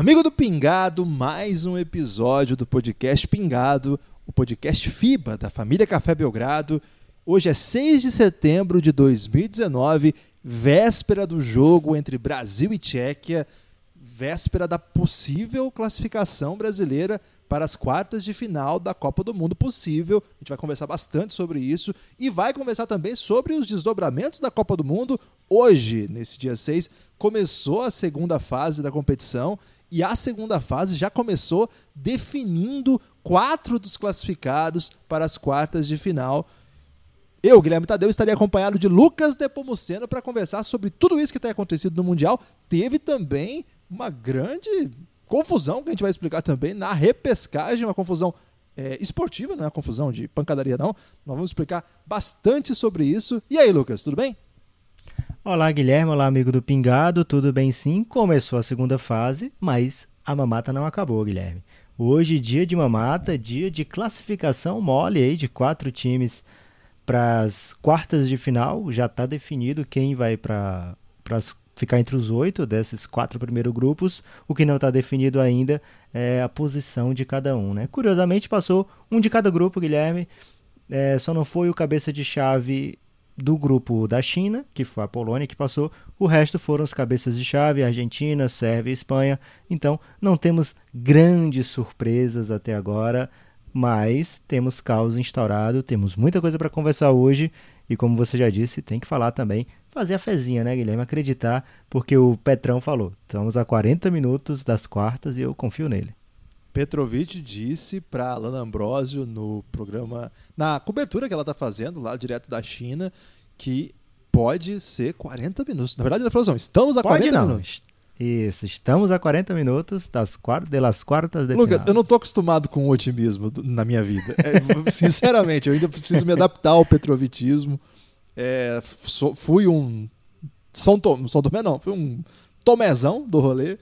Amigo do Pingado, mais um episódio do podcast Pingado, o podcast FIBA da família Café Belgrado. Hoje é 6 de setembro de 2019, véspera do jogo entre Brasil e Tchequia, véspera da possível classificação brasileira para as quartas de final da Copa do Mundo possível. A gente vai conversar bastante sobre isso e vai conversar também sobre os desdobramentos da Copa do Mundo. Hoje, nesse dia 6, começou a segunda fase da competição e a segunda fase já começou definindo quatro dos classificados para as quartas de final. Eu, Guilherme Tadeu, estaria acompanhado de Lucas Depomuceno para conversar sobre tudo isso que tem acontecido no Mundial. Teve também uma grande confusão, que a gente vai explicar também, na repescagem, uma confusão é, esportiva, não é uma confusão de pancadaria, não. Nós vamos explicar bastante sobre isso. E aí, Lucas, tudo bem? Olá, Guilherme. Olá, amigo do Pingado. Tudo bem sim? Começou a segunda fase, mas a mamata não acabou, Guilherme. Hoje, dia de mamata, dia de classificação mole aí de quatro times para as quartas de final. Já está definido quem vai para ficar entre os oito desses quatro primeiros grupos. O que não está definido ainda é a posição de cada um. Né? Curiosamente, passou um de cada grupo, Guilherme. É, só não foi o cabeça de chave do grupo da China, que foi a Polônia que passou, o resto foram os cabeças de chave, Argentina, Sérvia e Espanha. Então, não temos grandes surpresas até agora, mas temos caos instaurado, temos muita coisa para conversar hoje e como você já disse, tem que falar também, fazer a fezinha, né, Guilherme? Acreditar, porque o Petrão falou, estamos a 40 minutos das quartas e eu confio nele. Petrovic disse para Alana Ambrosio no programa, na cobertura que ela está fazendo lá direto da China, que pode ser 40 minutos. Na verdade, ela falou assim: estamos a pode 40 não. minutos. Isso, estamos a 40 minutos das quartas, das quartas de Lucas, eu não tô acostumado com o otimismo na minha vida. É, sinceramente, eu ainda preciso me adaptar ao petrovitismo. É, fui um São, Tom, São Tomé não, fui um Tomezão do rolê.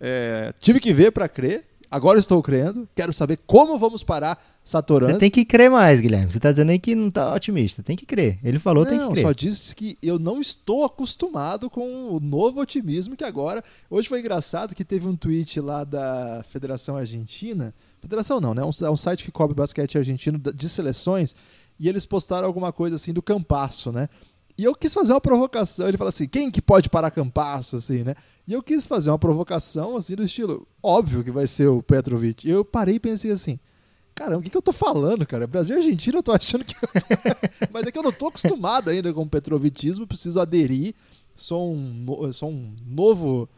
É, tive que ver para crer. Agora estou crendo. Quero saber como vamos parar Satorans. Você tem que crer mais, Guilherme. Você tá dizendo aí que não tá otimista. Tem que crer. Ele falou, tem que Não, crer. só disse que eu não estou acostumado com o novo otimismo que agora. Hoje foi engraçado que teve um tweet lá da Federação Argentina. Federação não, né? Um- É um site que cobre basquete argentino de seleções. E eles postaram alguma coisa assim do Campasso, né? E eu quis fazer uma provocação. Ele fala assim: quem que pode parar Campasso, assim, né? E eu quis fazer uma provocação, assim, do estilo: óbvio que vai ser o Petrovic. E eu parei e pensei assim: caramba, o que, que eu tô falando, cara? Brasil e Argentina, eu tô achando que eu tô... Mas é que eu não tô acostumado ainda com o petrovitismo, preciso aderir. Sou um, sou um novo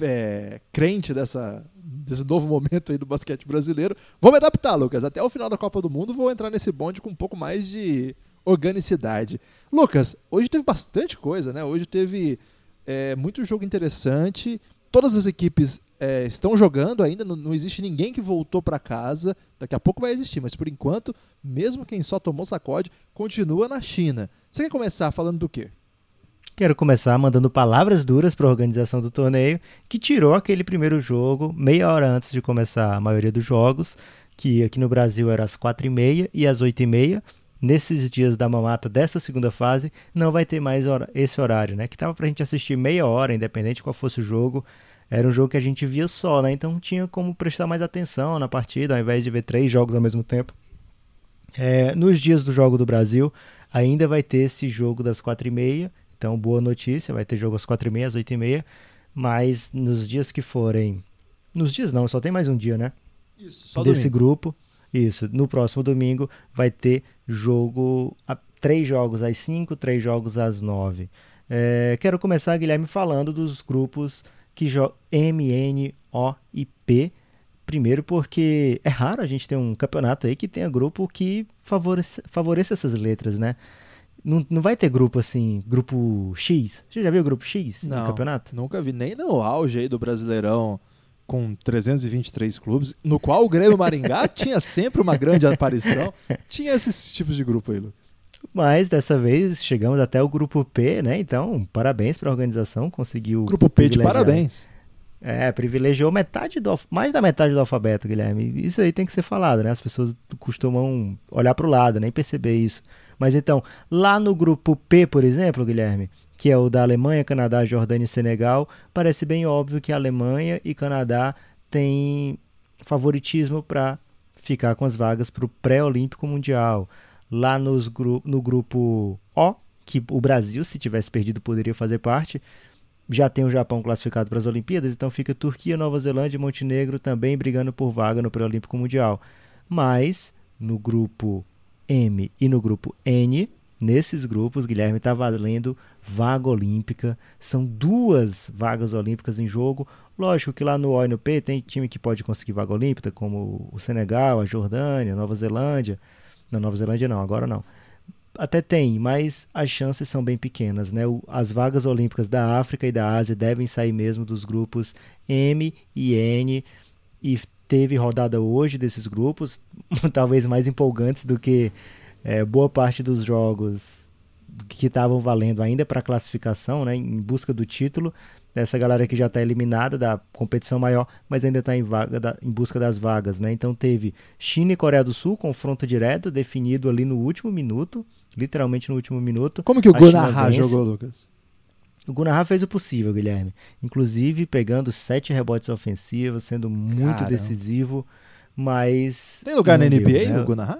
é, crente dessa, desse novo momento aí do basquete brasileiro. Vou me adaptar, Lucas. Até o final da Copa do Mundo vou entrar nesse bonde com um pouco mais de organicidade. Lucas, hoje teve bastante coisa, né? Hoje teve é, muito jogo interessante. Todas as equipes é, estão jogando ainda, não, não existe ninguém que voltou para casa. Daqui a pouco vai existir, mas por enquanto, mesmo quem só tomou sacode, continua na China. Você quer começar falando do quê? Quero começar mandando palavras duras para a organização do torneio, que tirou aquele primeiro jogo meia hora antes de começar a maioria dos jogos, que aqui no Brasil era às quatro e meia e às oito e meia. Nesses dias da mamata dessa segunda fase, não vai ter mais hora- esse horário, né? Que tava pra gente assistir meia hora, independente qual fosse o jogo. Era um jogo que a gente via só, né? Então tinha como prestar mais atenção na partida, ao invés de ver três jogos ao mesmo tempo. É, nos dias do Jogo do Brasil, ainda vai ter esse jogo das quatro e meia. Então, boa notícia, vai ter jogo às quatro e meia, às oito e meia. Mas nos dias que forem... Nos dias não, só tem mais um dia, né? Isso, desse grupo. Isso, no próximo domingo vai ter jogo, a- três jogos às 5, três jogos às 9. quero começar, Guilherme, falando dos grupos que jogam M, N, O e P. Primeiro porque é raro a gente ter um campeonato aí que tenha grupo que favorece, favoreça essas letras, né? Não, não vai ter grupo assim, grupo X. Você já viu o grupo X no Não, campeonato? nunca vi nem no auge aí do Brasileirão com 323 clubes, no qual o Grêmio Maringá tinha sempre uma grande aparição. Tinha esses tipos de grupo aí, Lucas. Mas dessa vez chegamos até o grupo P, né? Então, parabéns para a organização, conseguiu. Grupo P de parabéns. É, privilegiou metade do mais da metade do alfabeto, Guilherme. Isso aí tem que ser falado, né? As pessoas costumam olhar para o lado, nem perceber isso. Mas então, lá no grupo P, por exemplo, Guilherme, que é o da Alemanha, Canadá, Jordânia e Senegal, parece bem óbvio que a Alemanha e Canadá têm favoritismo para ficar com as vagas para o pré-olímpico mundial. Lá nos gru no grupo O, que o Brasil, se tivesse perdido, poderia fazer parte, já tem o Japão classificado para as Olimpíadas, então fica Turquia, Nova Zelândia e Montenegro também brigando por vaga no pré-olímpico mundial. Mas no grupo M e no grupo N, nesses grupos, Guilherme está valendo vaga olímpica. São duas vagas olímpicas em jogo. Lógico que lá no O e no P tem time que pode conseguir vaga olímpica, como o Senegal, a Jordânia, a Nova Zelândia. Não, Nova Zelândia não, agora não. Até tem, mas as chances são bem pequenas, né? As vagas olímpicas da África e da Ásia devem sair mesmo dos grupos M e N. E teve rodada hoje desses grupos, talvez mais empolgantes do que é, boa parte dos jogos que estavam valendo ainda para classificação, né, em busca do título. Essa galera que já está eliminada da competição maior, mas ainda está em, vaga em busca das vagas. Né? Então teve China e Coreia do Sul, confronto direto, definido ali no último minuto, literalmente no último minuto. Como que o Gunnar jogou, Lucas? O Gunnar fez o possível, Guilherme. Inclusive pegando sete rebotes ofensivos, sendo muito Caramba. decisivo, mas. Tem lugar na NBA, deu, né? o Gunnar?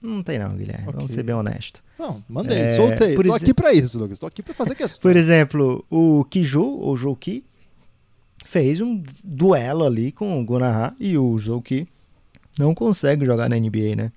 Não tem não, Guilherme. Okay. Vamos ser bem honesto. Não, mandei, é, soltei. Tô aqui para isso, Lucas. Tô aqui para fazer questão. Por exemplo, o Kiju, ou Jouki, fez um duelo ali com o Gunnar e o Jouki não consegue jogar na NBA, né?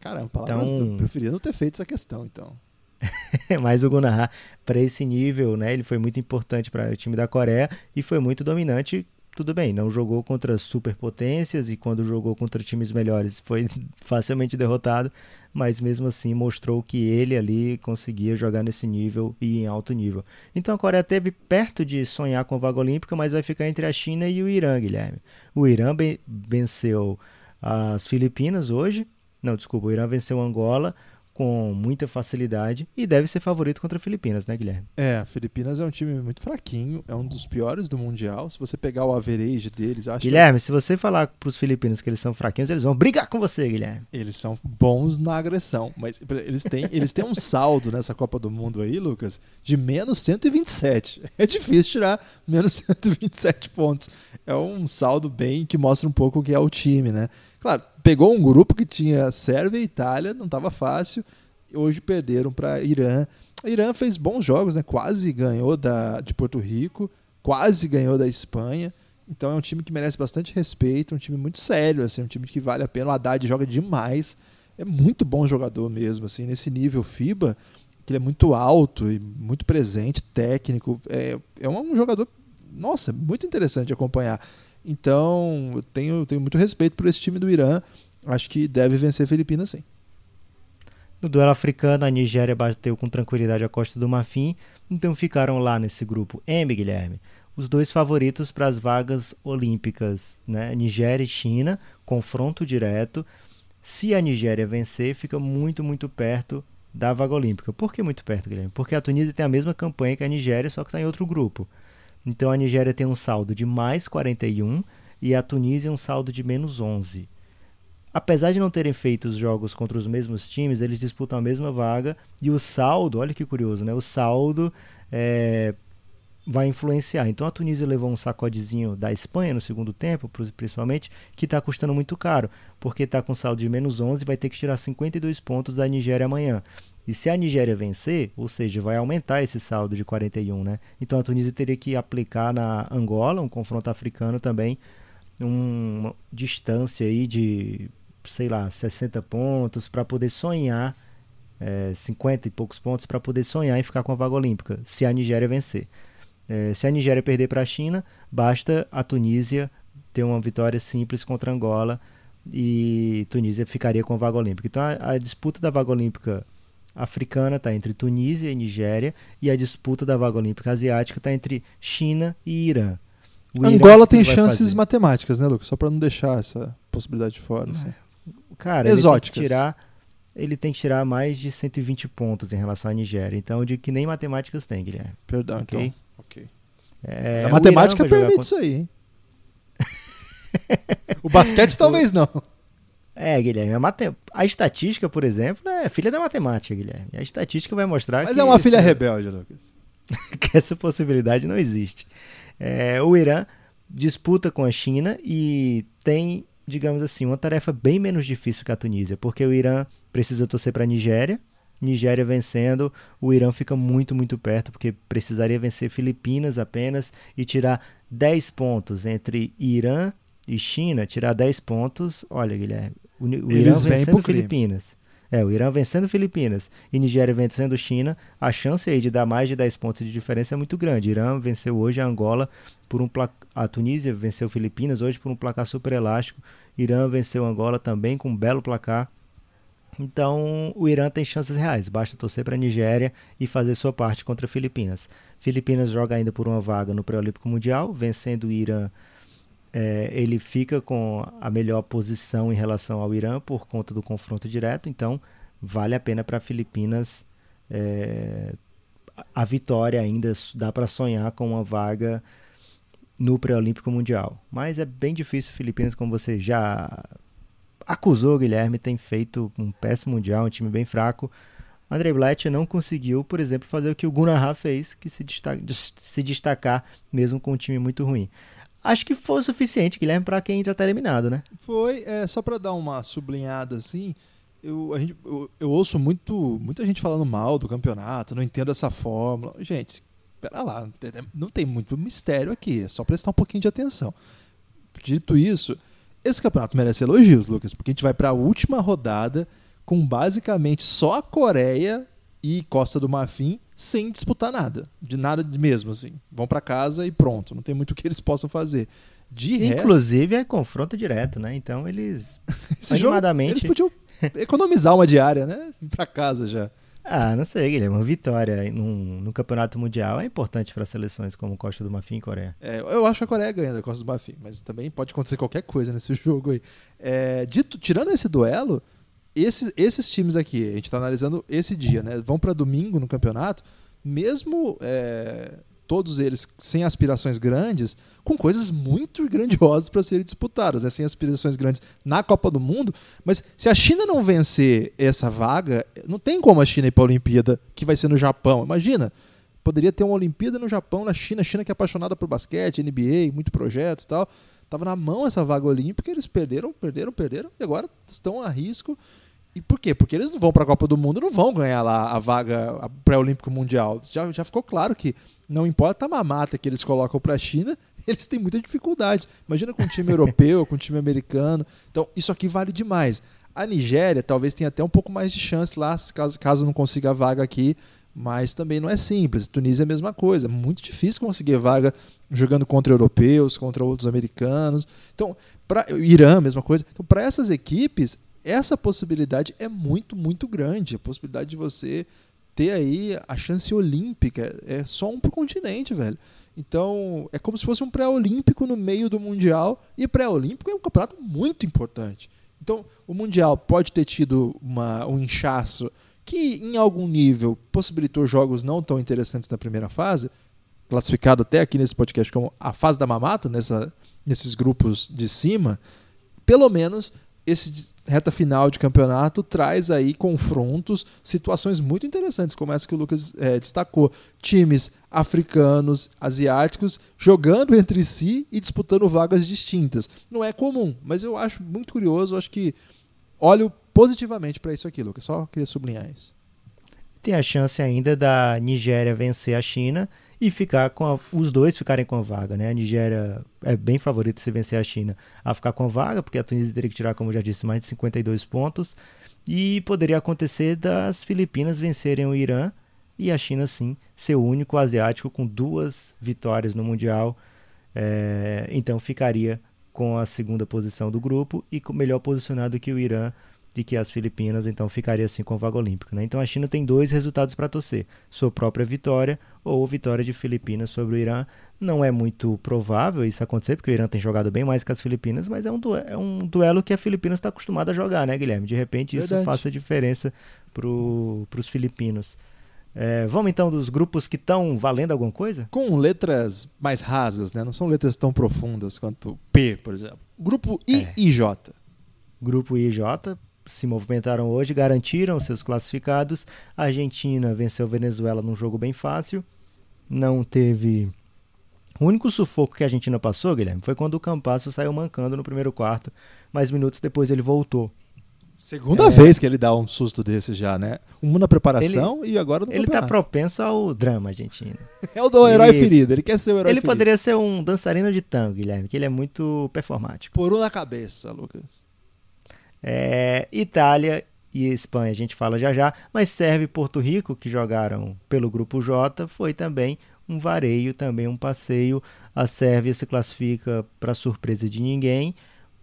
Caramba, palavras então... eu preferia não ter feito essa questão, então. Mas o Gunnar, para esse nível, né, ele foi muito importante para o time da Coreia e foi muito dominante tudo bem, não jogou contra superpotências e quando jogou contra times melhores foi facilmente derrotado, mas mesmo assim mostrou que ele ali conseguia jogar nesse nível e em alto nível. Então a Coreia teve perto de sonhar com a vaga olímpica, mas vai ficar entre a China e o Irã, Guilherme. O Irã venceu as Filipinas hoje, não, desculpa, o Irã venceu Angola, com muita facilidade e deve ser favorito contra a Filipinas, né, Guilherme? É, a Filipinas é um time muito fraquinho, é um dos piores do Mundial. Se você pegar o average deles, acho Guilherme, que... se você falar para os filipinos que eles são fraquinhos, eles vão brigar com você, Guilherme. Eles são bons na agressão, mas eles têm, eles têm um saldo nessa Copa do Mundo aí, Lucas, de menos 127. É difícil tirar menos 127 pontos. É um saldo bem que mostra um pouco o que é o time, né? Claro, pegou um grupo que tinha Sérvia e Itália, não estava fácil. Hoje perderam para Irã. A Irã fez bons jogos, né? Quase ganhou da, de Porto Rico, quase ganhou da Espanha. Então é um time que merece bastante respeito, um time muito sério, assim, um time que vale a pena. O Haddad joga demais, é muito bom jogador mesmo, assim, nesse nível FIBA, que ele é muito alto e muito presente, técnico. É, é um jogador, nossa, muito interessante de acompanhar. Então, eu tenho, tenho muito respeito por esse time do Irã. Acho que deve vencer Filipinas, sim. No duelo africano, a Nigéria bateu com tranquilidade a Costa do Marfim, então ficaram lá nesse grupo M, Guilherme, os dois favoritos para as vagas olímpicas, né? Nigéria e China, confronto direto. Se a Nigéria vencer, fica muito, muito perto da vaga olímpica. Por que muito perto, Guilherme? Porque a Tunísia tem a mesma campanha que a Nigéria, só que está em outro grupo. Então a Nigéria tem um saldo de mais 41 e a Tunísia um saldo de menos 11. Apesar de não terem feito os jogos contra os mesmos times, eles disputam a mesma vaga e o saldo, olha que curioso, né? O saldo é, vai influenciar. Então a Tunísia levou um sacodezinho da Espanha no segundo tempo, principalmente, que está custando muito caro, porque está com saldo de menos 11 e vai ter que tirar 52 pontos da Nigéria amanhã. E se a Nigéria vencer, ou seja, vai aumentar esse saldo de 41, né? Então a Tunísia teria que aplicar na Angola, um confronto africano também, uma distância aí de, sei lá, 60 pontos para poder sonhar, é, 50 e poucos pontos para poder sonhar e ficar com a vaga olímpica, se a Nigéria vencer. É, se a Nigéria perder para a China, basta a Tunísia ter uma vitória simples contra Angola e Tunísia ficaria com a vaga olímpica. Então a, a disputa da vaga olímpica africana está entre Tunísia e Nigéria e a disputa da vaga olímpica asiática está entre China e Irã. O Angola Irã tem chances fazer? matemáticas, né, Lucas? Só para não deixar essa possibilidade de fora. Assim. Cara, exóticas. tirar ele tem que tirar mais de 120 pontos em relação à Nigéria. Então, de que nem matemáticas tem, Guilherme. Perdão, okay? então. Ok. É, a matemática permite isso aí, hein? o basquete talvez não. É, Guilherme, a, mate... a estatística, por exemplo, é filha da matemática, Guilherme. A estatística vai mostrar Mas que. é uma filha rebelde, Lucas. que essa possibilidade não existe. É, o Irã disputa com a China e tem, digamos assim, uma tarefa bem menos difícil que a Tunísia, porque o Irã precisa torcer para a Nigéria. Nigéria vencendo, o Irã fica muito, muito perto, porque precisaria vencer Filipinas apenas e tirar 10 pontos entre Irã e China, tirar 10 pontos. Olha, Guilherme, o, o Irã vencendo Filipinas. É, o Irã vencendo Filipinas e Nigéria vencendo China, a chance aí de dar mais de 10 pontos de diferença é muito grande. Irã venceu hoje a Angola por um placar. A Tunísia venceu Filipinas hoje por um placar super elástico. Irã venceu Angola também com um belo placar. Então, o Irã tem chances reais. Basta torcer para a Nigéria e fazer sua parte contra Filipinas. Filipinas joga ainda por uma vaga no Pré-Olímpico Mundial, vencendo o Irã é, ele fica com a melhor posição em relação ao Irã por conta do confronto direto, então vale a pena para Filipinas é, a vitória ainda dá para sonhar com uma vaga no pré-olímpico mundial, mas é bem difícil Filipinas como você já acusou Guilherme tem feito um péssimo mundial, um time bem fraco. Andrei Blatt não conseguiu, por exemplo, fazer o que o Gunnar fez, que se, destaca, se destacar mesmo com um time muito ruim acho que foi o suficiente, Guilherme, para quem já está eliminado, né? Foi, é, só para dar uma sublinhada assim, eu, gente, eu, eu, ouço muito, muita gente falando mal do campeonato, não entendo essa fórmula. Gente, pera lá, não tem muito mistério aqui, é só prestar um pouquinho de atenção. Dito isso, esse campeonato merece elogios, Lucas, porque a gente vai para a última rodada com basicamente só a Coreia e Costa do Marfim sem disputar nada, de nada mesmo assim. Vão para casa e pronto, não tem muito o que eles possam fazer. De Inclusive resto, é confronto direto, né? Então eles animadamente jogo, eles podiam economizar uma diária, né? Ir para casa já. Ah, não sei, Guilherme. Uma vitória no campeonato mundial é importante para seleções como Costa do Marfim e Coreia. É, eu acho que a Coreia ganha da Costa do Marfim, mas também pode acontecer qualquer coisa nesse jogo aí. É, dito, tirando esse duelo, esses, esses times aqui, a gente está analisando esse dia, né? Vão para domingo no campeonato, mesmo é, todos eles sem aspirações grandes, com coisas muito grandiosas para serem disputadas, né? sem aspirações grandes na Copa do Mundo. Mas se a China não vencer essa vaga, não tem como a China ir para a Olimpíada, que vai ser no Japão. Imagina, poderia ter uma Olimpíada no Japão, na China, China que é apaixonada por basquete, NBA, muito projetos e tal. Tava na mão essa vaga olímpica, eles perderam, perderam, perderam, e agora estão a risco e por quê? Porque eles não vão para a Copa do Mundo, não vão ganhar lá a vaga pré-olímpico mundial. Já, já ficou claro que não importa a mamata que eles colocam para a China, eles têm muita dificuldade. Imagina com um time europeu, com um time americano. Então, isso aqui vale demais. A Nigéria talvez tenha até um pouco mais de chance lá, caso, caso não consiga a vaga aqui, mas também não é simples. Tunísia é a mesma coisa, muito difícil conseguir vaga jogando contra europeus, contra outros americanos. Então, para Irã, mesma coisa. Então, para essas equipes, essa possibilidade é muito, muito grande. A possibilidade de você ter aí a chance olímpica é só um pro continente, velho. Então, é como se fosse um pré-olímpico no meio do Mundial. E pré-olímpico é um campeonato muito importante. Então, o Mundial pode ter tido uma, um inchaço que, em algum nível, possibilitou jogos não tão interessantes na primeira fase, classificado até aqui nesse podcast como a fase da mamata, nessa, nesses grupos de cima. Pelo menos esse reta final de campeonato traz aí confrontos, situações muito interessantes, como essa que o Lucas é, destacou. Times africanos, asiáticos, jogando entre si e disputando vagas distintas. Não é comum, mas eu acho muito curioso, acho que olho positivamente para isso aqui, Lucas. Só queria sublinhar isso. Tem a chance ainda da Nigéria vencer a China e ficar com a, os dois ficarem com a vaga, né? A Nigéria é bem favorita se vencer a China a ficar com a vaga, porque a Tunísia teria que tirar, como já disse, mais de 52 pontos. E poderia acontecer das Filipinas vencerem o Irã e a China, sim, ser o único asiático com duas vitórias no Mundial. É, então ficaria com a segunda posição do grupo e melhor posicionado que o Irã de que as Filipinas então ficaria assim com a vaga olímpica. Né? Então a China tem dois resultados para torcer: sua própria vitória ou vitória de Filipinas sobre o Irã. Não é muito provável isso acontecer, porque o Irã tem jogado bem mais que as Filipinas, mas é um duelo, é um duelo que a Filipinas está acostumada a jogar, né, Guilherme? De repente isso Verdade. faça diferença para os filipinos. É, vamos então dos grupos que estão valendo alguma coisa? Com letras mais rasas, né? Não são letras tão profundas quanto P, por exemplo. Grupo I é. e J. Grupo I e J se movimentaram hoje, garantiram seus classificados. A Argentina venceu a Venezuela num jogo bem fácil. Não teve. O único sufoco que a Argentina passou, Guilherme, foi quando o Campasso saiu mancando no primeiro quarto, mas minutos depois ele voltou. Segunda é... vez que ele dá um susto desse já, né? Uma na preparação ele, e agora no Ele tá propenso ao drama argentino. é o do herói ferido, ele quer ser o herói Ele ferido. poderia ser um dançarino de tango, Guilherme, que ele é muito performático. Por um na cabeça, Lucas. É, Itália e Espanha a gente fala já já, mas Sérvia e Porto Rico, que jogaram pelo grupo J, foi também um vareio, também um passeio. A Sérvia se classifica para surpresa de ninguém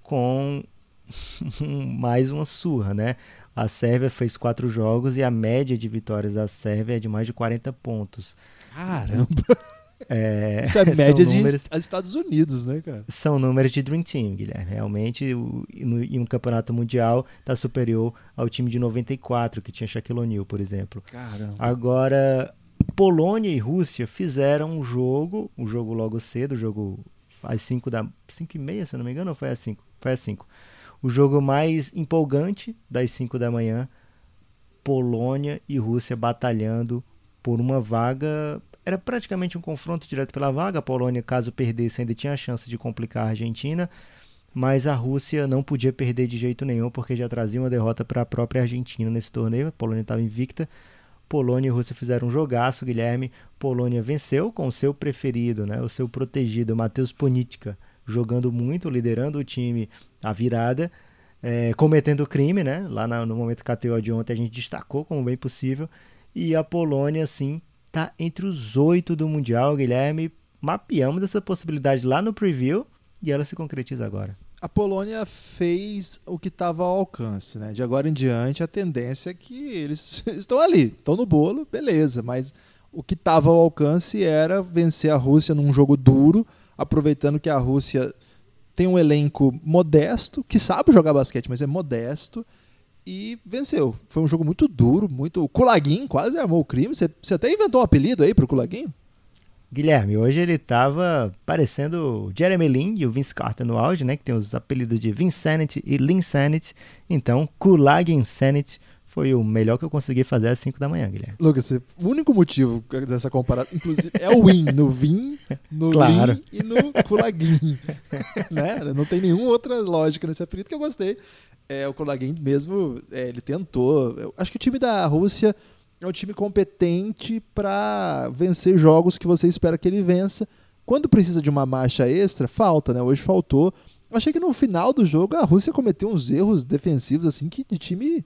com mais uma surra, né? A Sérvia fez quatro jogos e a média de vitórias da Sérvia é de mais de 40 pontos. Caramba! É, Isso é média números, de Estados Unidos, né, cara? São números de Dream Team, Guilherme. Realmente, o, no, em um campeonato mundial, está superior ao time de 94, que tinha Shaquille O'Neal, por exemplo. Caramba. Agora, Polônia e Rússia fizeram um jogo, um jogo logo cedo, o jogo às 5 da 5 e meia, se eu não me engano, ou foi às 5? Foi às 5 o jogo mais empolgante das 5 da manhã. Polônia e Rússia batalhando por uma vaga. Era praticamente um confronto direto pela vaga. A Polônia, caso perdesse, ainda tinha a chance de complicar a Argentina. Mas a Rússia não podia perder de jeito nenhum, porque já trazia uma derrota para a própria Argentina nesse torneio. A Polônia estava invicta. Polônia e Rússia fizeram um jogaço, Guilherme. Polônia venceu com o seu preferido, né? o seu protegido, Matheus Ponitka jogando muito, liderando o time à virada, é, cometendo crime, né? Lá na, no momento KTO de ontem a gente destacou como bem possível. E a Polônia, sim, tá entre os oito do Mundial, Guilherme. Mapeamos essa possibilidade lá no preview e ela se concretiza agora. A Polônia fez o que estava ao alcance, né? De agora em diante, a tendência é que eles estão ali, estão no bolo, beleza, mas o que estava ao alcance era vencer a Rússia num jogo duro, aproveitando que a Rússia tem um elenco modesto, que sabe jogar basquete, mas é modesto, e venceu. Foi um jogo muito duro, muito. O Kulagin quase armou o crime. Você, até inventou um apelido aí pro Kulagin? Guilherme, hoje ele tava parecendo o Jeremy Lin e o Vince Carter no auge, né? Que tem os apelidos de Vinsanity e Linsanity. Então, Kulagin Sanity foi o melhor que eu consegui fazer às 5 da manhã, Guilherme. Lucas, o único motivo dessa comparação, inclusive, é o win no Vin, no claro. Lin e no Kulagin. né? Não tem nenhuma outra lógica nesse apelido que eu gostei. É, o Kulagin mesmo, é, ele tentou. Eu acho que o time da Rússia é um time competente para vencer jogos que você espera que ele vença. Quando precisa de uma marcha extra, falta, né? Hoje faltou. Eu achei que no final do jogo a Rússia cometeu uns erros defensivos assim que de time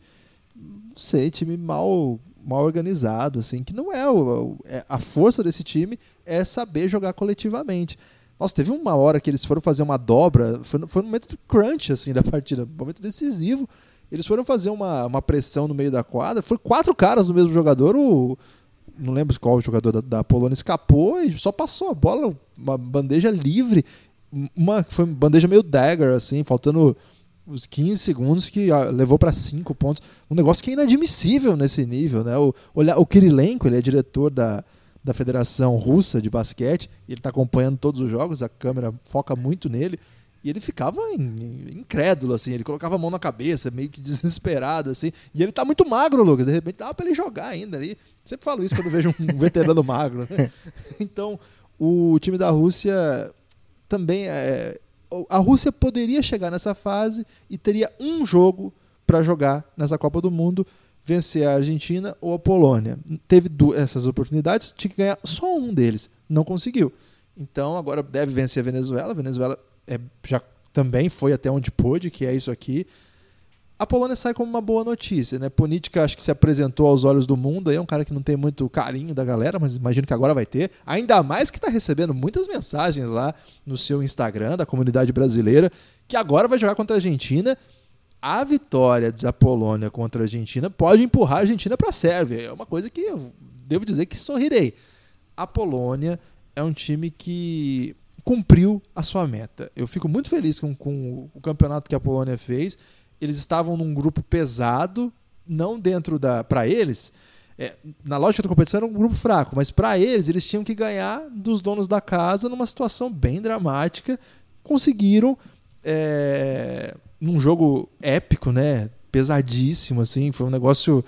não sei, time mal mal organizado, assim, que não é, o, é a força desse time é saber jogar coletivamente. Nossa, teve uma hora que eles foram fazer uma dobra, foi, foi no momento crunch assim da partida, momento decisivo. Eles foram fazer uma, uma pressão no meio da quadra, foi quatro caras no mesmo jogador, o não lembro qual jogador da, da Polônia escapou e só passou a bola, uma bandeja livre, uma foi uma bandeja meio dagger assim, faltando os 15 segundos que ah, levou para 5 pontos. Um negócio que é inadmissível nesse nível. Né? O, o Kirilenko, ele é diretor da, da Federação Russa de Basquete, ele está acompanhando todos os jogos, a câmera foca muito nele. E ele ficava incrédulo, assim, ele colocava a mão na cabeça, meio que desesperado, assim. E ele tá muito magro, Lucas. De repente dava para ele jogar ainda ali. Sempre falo isso quando vejo um veterano magro, né? Então, o time da Rússia também é, a Rússia poderia chegar nessa fase e teria um jogo para jogar nessa Copa do Mundo, vencer a Argentina ou a Polônia. Teve essas oportunidades, tinha que ganhar só um deles, não conseguiu. Então agora deve vencer a Venezuela. A Venezuela é, já também foi até onde pôde, que é isso aqui a Polônia sai como uma boa notícia, né? Ponitka acho que se apresentou aos olhos do mundo, aí é um cara que não tem muito carinho da galera, mas imagino que agora vai ter. Ainda mais que está recebendo muitas mensagens lá no seu Instagram da comunidade brasileira, que agora vai jogar contra a Argentina a vitória da Polônia contra a Argentina pode empurrar a Argentina para a Sérvia. É uma coisa que eu devo dizer que sorrirei. A Polônia é um time que cumpriu a sua meta. Eu fico muito feliz com, com o campeonato que a Polônia fez. Eles estavam num grupo pesado, não dentro da. Para eles, é, na lógica da competição era um grupo fraco, mas para eles, eles tinham que ganhar dos donos da casa numa situação bem dramática. Conseguiram. É, num jogo épico, né? Pesadíssimo, assim. Foi um negócio.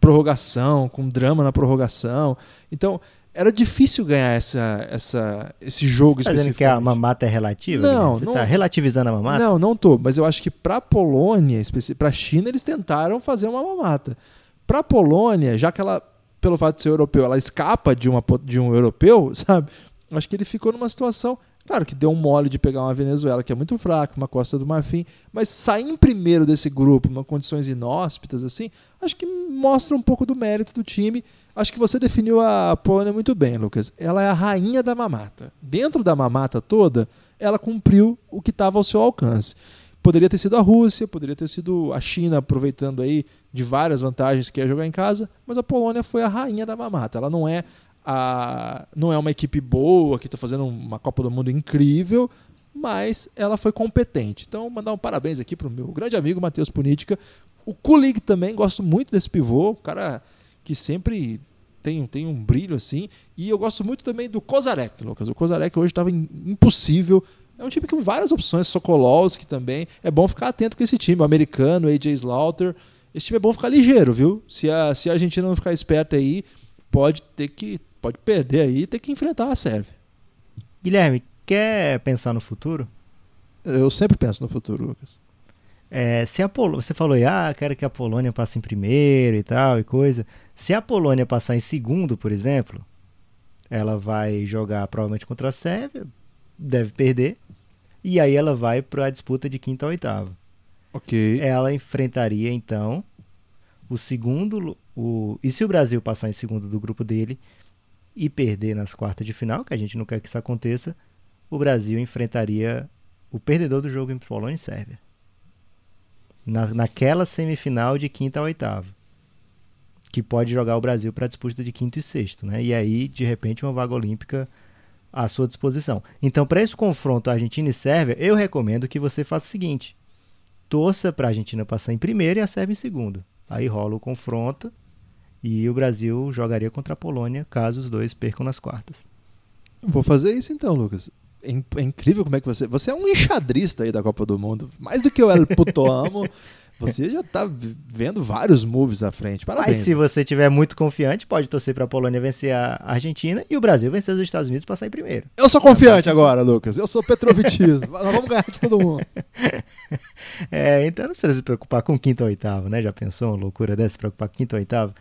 Prorrogação, com drama na prorrogação. Então, era difícil ganhar essa, essa, esse jogo tá dizendo que a mamata é relativa? Não, Você não. tá relativizando a mamata? Não, não tô. Mas eu acho que para a Polônia, para a China, eles tentaram fazer uma mamata. Para a Polônia, já que ela, pelo fato de ser europeu, ela escapa de, uma, de um europeu, sabe? Acho que ele ficou numa situação Claro que deu um mole de pegar uma Venezuela que é muito fraca, uma Costa do Marfim, mas sair em primeiro desse grupo, em condições inóspitas assim, acho que mostra um pouco do mérito do time. Acho que você definiu a Polônia muito bem, Lucas. Ela é a rainha da mamata. Dentro da mamata toda, ela cumpriu o que estava ao seu alcance. Poderia ter sido a Rússia, poderia ter sido a China aproveitando aí de várias vantagens que ia jogar em casa, mas a Polônia foi a rainha da mamata. Ela não é a, não é uma equipe boa, que está fazendo uma Copa do Mundo incrível, mas ela foi competente. Então, mandar um parabéns aqui para o meu grande amigo Matheus Punítica. O Kulig também, gosto muito desse pivô, o cara que sempre tem, tem um brilho assim. E eu gosto muito também do Kozarek, Lucas. O Kozarek hoje estava impossível. É um time com várias opções, Sokolowski também. É bom ficar atento com esse time, o americano, AJ Slaughter. Esse time é bom ficar ligeiro, viu? Se a, se a Argentina não ficar esperta aí, pode ter que pode perder aí e ter que enfrentar a Sérvia. Guilherme, quer pensar no futuro? Eu sempre penso no futuro, Lucas. É, se a Pol... Você falou aí, ah, quero que a Polônia passe em primeiro e tal e coisa. Se a Polônia passar em segundo, por exemplo, ela vai jogar provavelmente contra a Sérvia, deve perder, e aí ela vai para a disputa de quinta a oitava. Ok. Ela enfrentaria então o segundo, o e se o Brasil passar em segundo do grupo dele, e perder nas quartas de final, que a gente não quer que isso aconteça, o Brasil enfrentaria o perdedor do jogo entre Polônia e Sérvia. Na, naquela semifinal de quinta a oitava. Que pode jogar o Brasil para a disputa de quinto e sexto. Né? E aí, de repente, uma vaga olímpica à sua disposição. Então, para esse confronto Argentina e Sérvia, eu recomendo que você faça o seguinte: torça para a Argentina passar em primeiro e a Sérvia em segundo. Aí rola o confronto e o Brasil jogaria contra a Polônia caso os dois percam nas quartas. Vou fazer isso então, Lucas. É, é incrível como é que você. Você é um enxadrista aí da Copa do Mundo. Mais do que o El Puto Amo. Você já tá vendo vários moves à frente. Parabéns. Mas se você tiver muito confiante, pode torcer para a Polônia vencer a Argentina e o Brasil vencer os Estados Unidos para sair primeiro. Eu sou confiante agora, Lucas. Eu sou petrovitismo. Nós vamos ganhar de todo mundo. É, então não precisa se preocupar com quinto ou oitavo, né? Já pensou uma loucura dessa, se preocupar com quinto ou oitavo?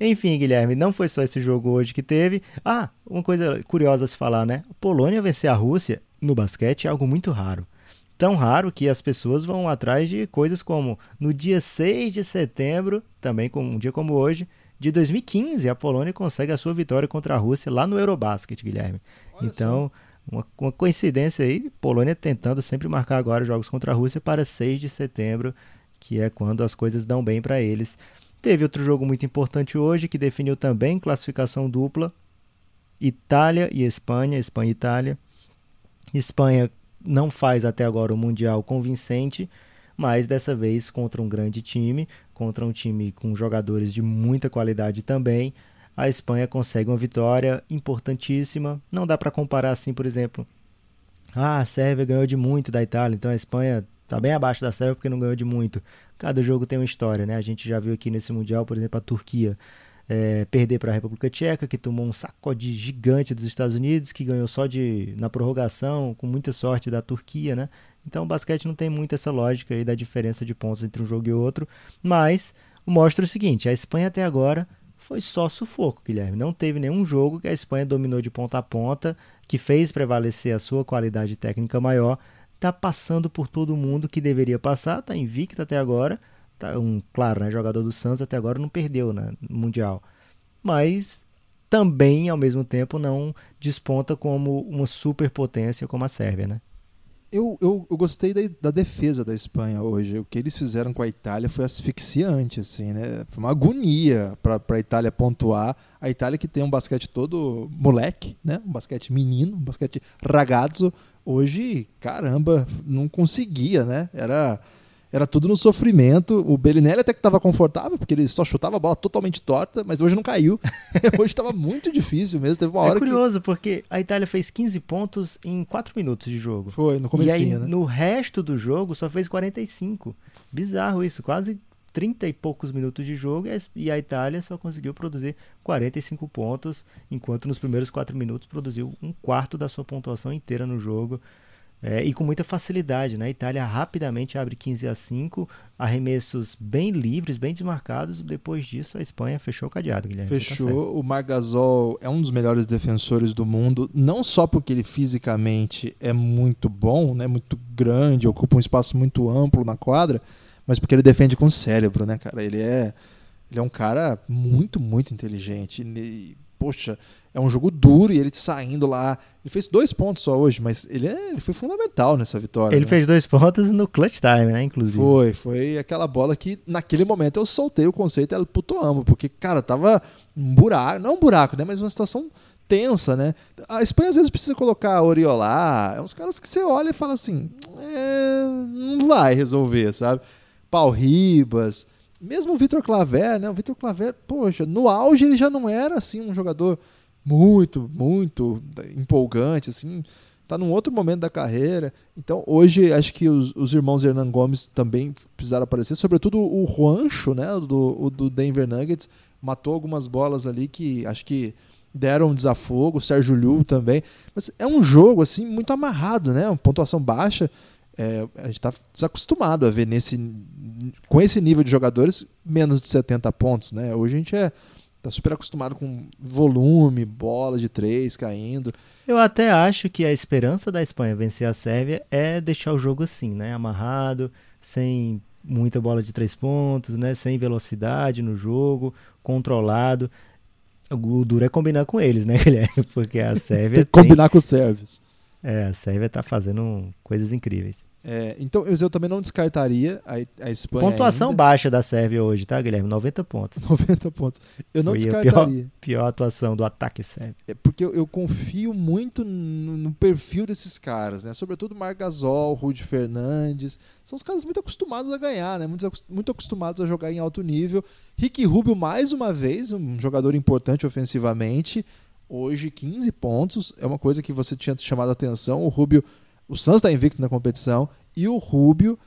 Enfim, Guilherme, não foi só esse jogo hoje que teve. Ah, uma coisa curiosa a se falar, né? A Polônia vencer a Rússia no basquete é algo muito raro. Tão raro que as pessoas vão atrás de coisas como no dia 6 de setembro, também como um dia como hoje, de 2015, a Polônia consegue a sua vitória contra a Rússia lá no Eurobasket, Guilherme. Olha então, uma, uma, coincidência aí, Polônia tentando sempre marcar agora jogos contra a Rússia para 6 de setembro, que é quando as coisas dão bem para eles. Teve outro jogo muito importante hoje que definiu também classificação dupla: Itália e Espanha, Espanha e Itália. Espanha não faz até agora o Mundial convincente, mas dessa vez contra um grande time, contra um time com jogadores de muita qualidade também. A Espanha consegue uma vitória importantíssima. Não dá para comparar assim, por exemplo. Ah, a Sérvia ganhou de muito da Itália, então a Espanha está bem abaixo da Sérvia porque não ganhou de muito. Cada jogo tem uma história, né? A gente já viu aqui nesse Mundial, por exemplo, a Turquia é, perder para a República Tcheca, que tomou um sacode gigante dos Estados Unidos, que ganhou só de na prorrogação, com muita sorte da Turquia, né? Então o basquete não tem muito essa lógica aí da diferença de pontos entre um jogo e outro, mas mostra o seguinte, a Espanha até agora foi só sufoco, Guilherme. Não teve nenhum jogo que a Espanha dominou de ponta a ponta, que fez prevalecer a sua qualidade técnica maior tá passando por todo mundo que deveria passar, tá invicto até agora. Tá um, claro, né, jogador do Santos até agora não perdeu né, no Mundial. Mas também, ao mesmo tempo, não desponta como uma superpotência como a Sérvia, né? Eu, eu, eu gostei da, da, defesa da Espanha hoje. O que eles fizeram com a Itália foi asfixiante, assim, né? Foi uma agonia para a Itália pontuar. A Itália que tem um basquete todo moleque, né? Um basquete menino, um basquete ragazzo. Hoje, caramba, não conseguia, né? Era era tudo no sofrimento. O Bellinelli até que estava confortável, porque ele só chutava a bola totalmente torta, mas hoje não caiu. hoje estava muito difícil mesmo. Teve uma é hora é curioso, que... porque a Itália fez 15 pontos em 4 minutos de jogo. Foi, no começo. E né? no resto do jogo, só fez 45. Bizarro isso, quase 30 e poucos minutos de jogo e a Itália só conseguiu produzir 45 pontos, enquanto nos primeiros 4 minutos produziu um quarto da sua pontuação inteira no jogo. É, e com muita facilidade, né? A Itália rapidamente abre 15 a 5, arremessos bem livres, bem desmarcados. Depois disso, a Espanha fechou o cadeado, Guilherme. Tá fechou. Tá o Margasol é um dos melhores defensores do mundo, não só porque ele fisicamente é muito bom, né? Muito grande, ocupa um espaço muito amplo na quadra, mas porque ele defende com o cérebro, né, cara? Ele é, ele é um cara muito, muito inteligente. Ele, poxa, é um jogo duro e ele saindo lá. Ele fez dois pontos só hoje, mas ele, é, ele foi fundamental nessa vitória. Ele né? fez dois pontos no clutch time, né? Inclusive. Foi, foi aquela bola que naquele momento eu soltei o conceito El Puto Amo, porque, cara, tava um buraco, não um buraco, né? Mas uma situação tensa, né? A Espanha às vezes precisa colocar Oriolar, é uns caras que você olha e fala assim, é, não vai resolver, sabe? Pau Ribas, mesmo o Vitor Claver, né? O Vitor Claver, poxa, no auge ele já não era assim um jogador muito, muito empolgante, assim, tá num outro momento da carreira. Então, hoje, acho que os, os irmãos Hernan Gomes também precisaram aparecer, sobretudo o Juancho, né, do, o, do Denver Nuggets, matou algumas bolas ali que acho que deram um desafogo, o Sérgio Liu também. Mas é um jogo, assim, muito amarrado, né, uma pontuação baixa. É, a gente está desacostumado a ver nesse, com esse nível de jogadores menos de 70 pontos, né? Hoje a gente é Tá super acostumado com volume, bola de três caindo. Eu até acho que a esperança da Espanha vencer a Sérvia é deixar o jogo assim, né? Amarrado, sem muita bola de três pontos, né? Sem velocidade no jogo, controlado. O duro é combinar com eles, né, Guilherme? Porque a Sérvia. tem que combinar com os sérvios. É, a Sérvia tá fazendo coisas incríveis. É, então, eu também não descartaria a, a Espanha. Pontuação ainda. baixa da Sérvia hoje, tá, Guilherme? 90 pontos. 90 pontos. Eu não Foi descartaria. A pior, pior atuação do ataque sérvio. É porque eu, eu confio muito no, no, perfil desses caras, né? Sobretudo Margasol, Rudy Fernandes. São os caras muito acostumados a ganhar, né? Muito, muito acostumados a jogar em alto nível. Ricky Rubio, mais uma vez, um jogador importante ofensivamente. Hoje, 15 pontos. É uma coisa que você tinha chamado a atenção. O Rubio o Santos está invicto na competição e o Rubio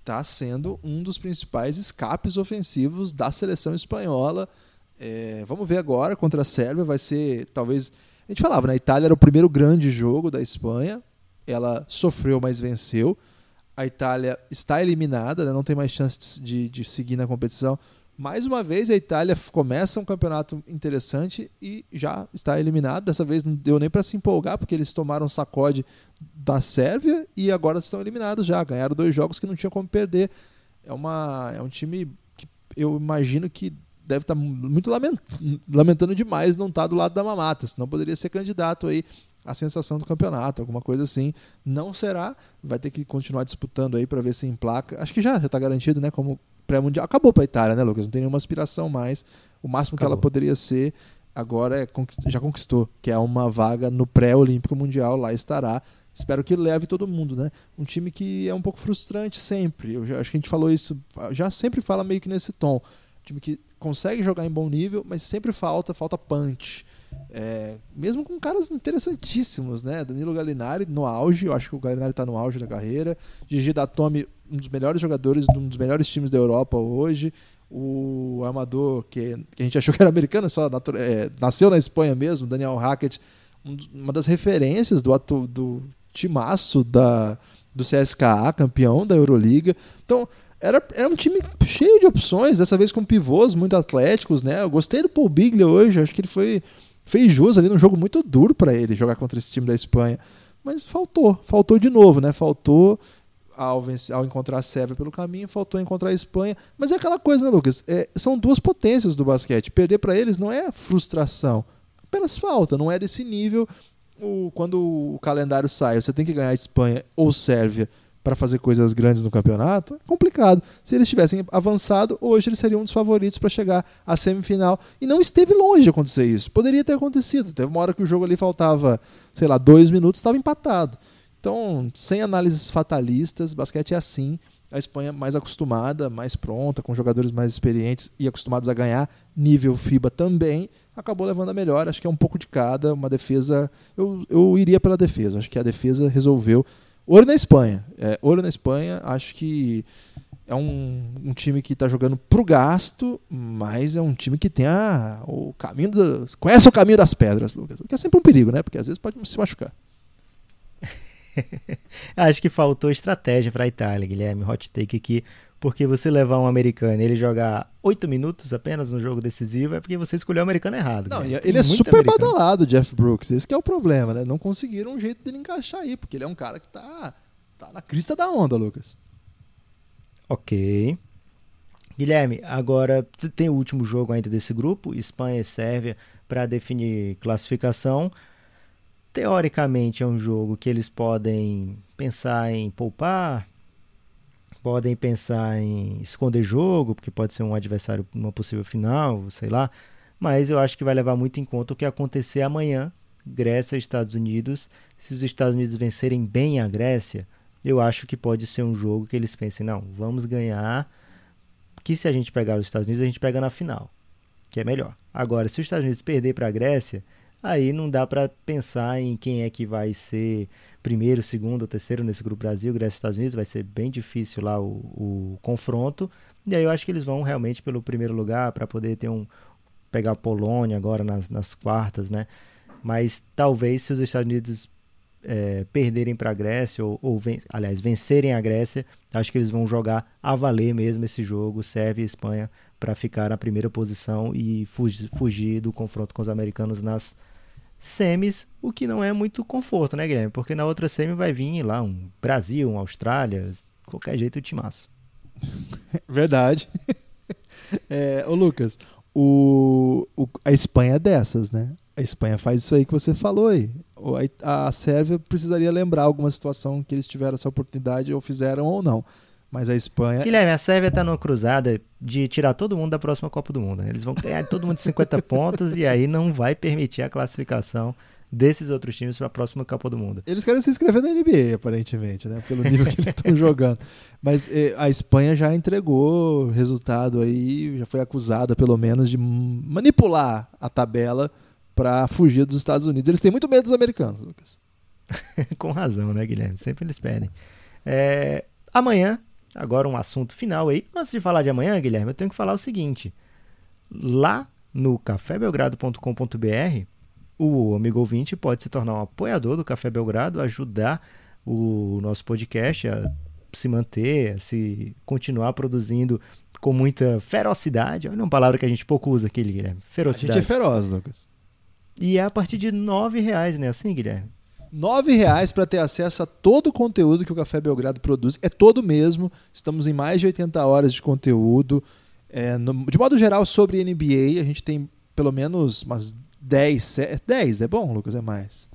está sendo um dos principais escapes ofensivos da seleção espanhola. É, vamos ver agora contra a Sérvia. Vai ser talvez. A gente falava, né? A Itália era o primeiro grande jogo da Espanha. Ela sofreu, mas venceu. A Itália está eliminada, né? não tem mais chance de, de seguir na competição. Mais uma vez, a Itália começa um campeonato interessante e já está eliminado. Dessa vez não deu nem para se empolgar, porque eles tomaram sacode da Sérvia e agora estão eliminados já. Ganharam dois jogos que não tinha como perder. É, uma, é um time que eu imagino que deve estar tá muito lamentando demais não estar tá do lado da mamata, senão poderia ser candidato aí à sensação do campeonato, alguma coisa assim. Não será, vai ter que continuar disputando aí para ver se emplaca. Acho que já está garantido, né? Como pré-mundial. Acabou para a Itália, né, Lucas? Não tem nenhuma aspiração mais. O máximo Acabou. que ela poderia ser agora é já conquistou, que é uma vaga no pré-olímpico mundial, lá estará. Espero que leve todo mundo, né? Um time que é um pouco frustrante sempre. Eu já, acho que a gente falou isso, já sempre fala meio que nesse tom. Um time que consegue jogar em bom nível, mas sempre falta, falta punch. É, mesmo com caras interessantíssimos, né? Danilo Gallinari no auge, eu acho que o Gallinari está no auge da carreira. Gigi Datome, um dos melhores jogadores de um dos melhores times da Europa hoje. O armador, que, que a gente achou que era americano, só é, nasceu na Espanha mesmo, Daniel Hackett, um, uma das referências do, atu, do timaço da, do CSKA, campeão da Euroliga. Então, era, era um time cheio de opções, dessa vez com pivôs muito atléticos, né? Eu gostei do Paul Biglia hoje, acho que ele foi fez jus ali num jogo muito duro para ele jogar contra esse time da Espanha. Mas faltou, faltou de novo, né? Faltou ao, vencer, ao encontrar a Sérvia pelo caminho, faltou encontrar a Espanha. Mas é aquela coisa, né, Lucas? É, são duas potências do basquete. Perder para eles não é frustração, apenas falta, não é desse nível o, quando o calendário sai, você tem que ganhar Espanha ou Sérvia para fazer coisas grandes no campeonato, é complicado. Se eles tivessem avançado, hoje eles seriam um dos favoritos para chegar à semifinal. E não esteve longe de acontecer isso. Poderia ter acontecido. Teve uma hora que o jogo ali faltava, sei lá, dois minutos, estava empatado. Então, sem análises fatalistas, basquete é assim. A Espanha mais acostumada, mais pronta, com jogadores mais experientes e acostumados a ganhar, nível FIBA também, acabou levando a melhor. Acho que é um pouco de cada. Uma defesa. Eu, eu iria pela defesa. Acho que a defesa resolveu Ouro na Espanha. É, ouro na Espanha, acho que é um, um time que está jogando pro gasto, mas é um time que tem a, o caminho dos, conhece o caminho das pedras, Lucas. O que é sempre um perigo, né? Porque às vezes pode se machucar. acho que faltou estratégia para a Itália, Guilherme. Hot take aqui porque você levar um americano e ele jogar oito minutos apenas no jogo decisivo é porque você escolheu o americano errado. Não, ele é super americano. badalado, Jeff Brooks. Esse é o problema, né? Não conseguiram um jeito dele encaixar aí, porque ele é um cara que tá, tá na crista da onda, Lucas. Ok. Guilherme, agora tem o último jogo ainda desse grupo, Espanha e Sérvia, para definir classificação. Teoricamente é um jogo que eles podem pensar em poupar, podem pensar em esconder jogo, porque pode ser um adversário numa possível final, sei lá. Mas eu acho que vai levar muito em conta o que acontecer amanhã, Grécia e Estados Unidos. Se os Estados Unidos vencerem bem a Grécia, eu acho que pode ser um jogo que eles pensem, não, vamos ganhar, que se a gente pegar os Estados Unidos, a gente pega na final, que é melhor. Agora, se os Estados Unidos perder para a Grécia, aí não dá para pensar em quem é que vai ser primeiro, segundo ou terceiro nesse grupo Brasil, Grécia e Estados Unidos, vai ser bem difícil lá o, o confronto. E aí eu acho que eles vão realmente pelo primeiro lugar para poder ter um pegar a Polônia agora nas, nas quartas, né? Mas talvez se os Estados Unidos é, perderem para a Grécia, ou, ou ven aliás, vencerem a Grécia, acho que eles vão jogar a valer mesmo esse jogo, Sérvia e Espanha, para ficar na primeira posição e fugir, fugir do confronto com os americanos nas semis, o que não é muito conforto, né, Guilherme? Porque na outra semi vai vir lá um Brasil, um Austrália, qualquer jeito o timaço. Verdade. É, ô Lucas, o, o, a Espanha é dessas, né? A Espanha faz isso aí que você falou aí. A, a Sérvia precisaria lembrar alguma situação que eles tiveram essa oportunidade ou fizeram ou não. Mas a Espanha. Guilherme, a Sérvia está numa cruzada de tirar todo mundo da próxima Copa do Mundo. Né? Eles vão ganhar todo mundo de 50 pontos e aí não vai permitir a classificação desses outros times para a próxima Copa do Mundo. Eles querem se inscrever na NBA, aparentemente, né? Pelo nível que eles estão jogando. Mas eh, a Espanha já entregou resultado aí, já foi acusada, pelo menos, de manipular a tabela para fugir dos Estados Unidos. Eles têm muito medo dos americanos, Lucas. Com razão, né, Guilherme? Sempre eles pedem. É, amanhã Agora um assunto final aí. Antes de falar de amanhã, Guilherme, eu tenho que falar o seguinte. Lá no cafébelgrado.com.br, o amigo ouvinte pode se tornar um apoiador do Café Belgrado, ajudar o nosso podcast a se manter, a se continuar produzindo com muita ferocidade. Olha uma palavra que a gente pouco usa aqui, Guilherme. Ferocidade. A gente é feroz, Lucas. E é a partir de R$ reais, né? Assim, Guilherme? R$ reais para ter acesso a todo o conteúdo que o Café Belgrado produz. É todo mesmo. Estamos em mais de 80 horas de conteúdo. É, no, de modo geral, sobre NBA, a gente tem pelo menos umas 10. 10 é bom, Lucas? É mais?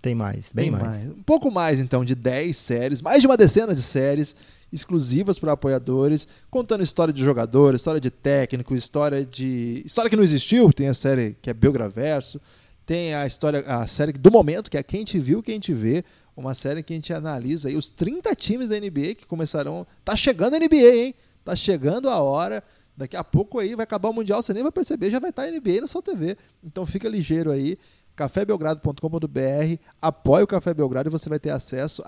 Tem mais, bem mais. mais. Um pouco mais, então, de 10 séries, mais de uma decena de séries exclusivas para apoiadores, contando história de jogador, história de técnico, história de. História que não existiu, tem a série que é Belgraverso. Tem a história, a série do momento, que é Quem Te Viu, Quem Te Vê, uma série que a gente analisa aí os 30 times da NBA que começarão. Tá chegando a NBA, hein? Tá chegando a hora. Daqui a pouco aí vai acabar o Mundial, você nem vai perceber, já vai estar a NBA na sua TV. Então fica ligeiro aí cafébelgrado.com.br, apoie o Café Belgrado e você vai ter acesso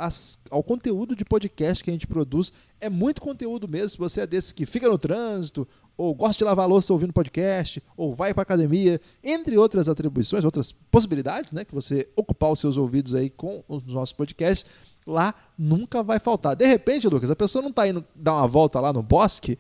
ao conteúdo de podcast que a gente produz. É muito conteúdo mesmo, se você é desses que fica no trânsito, ou gosta de lavar louça ouvindo podcast, ou vai para academia, entre outras atribuições, outras possibilidades, né, que você ocupar os seus ouvidos aí com os nossos podcasts, lá nunca vai faltar. De repente, Lucas, a pessoa não está indo dar uma volta lá no bosque,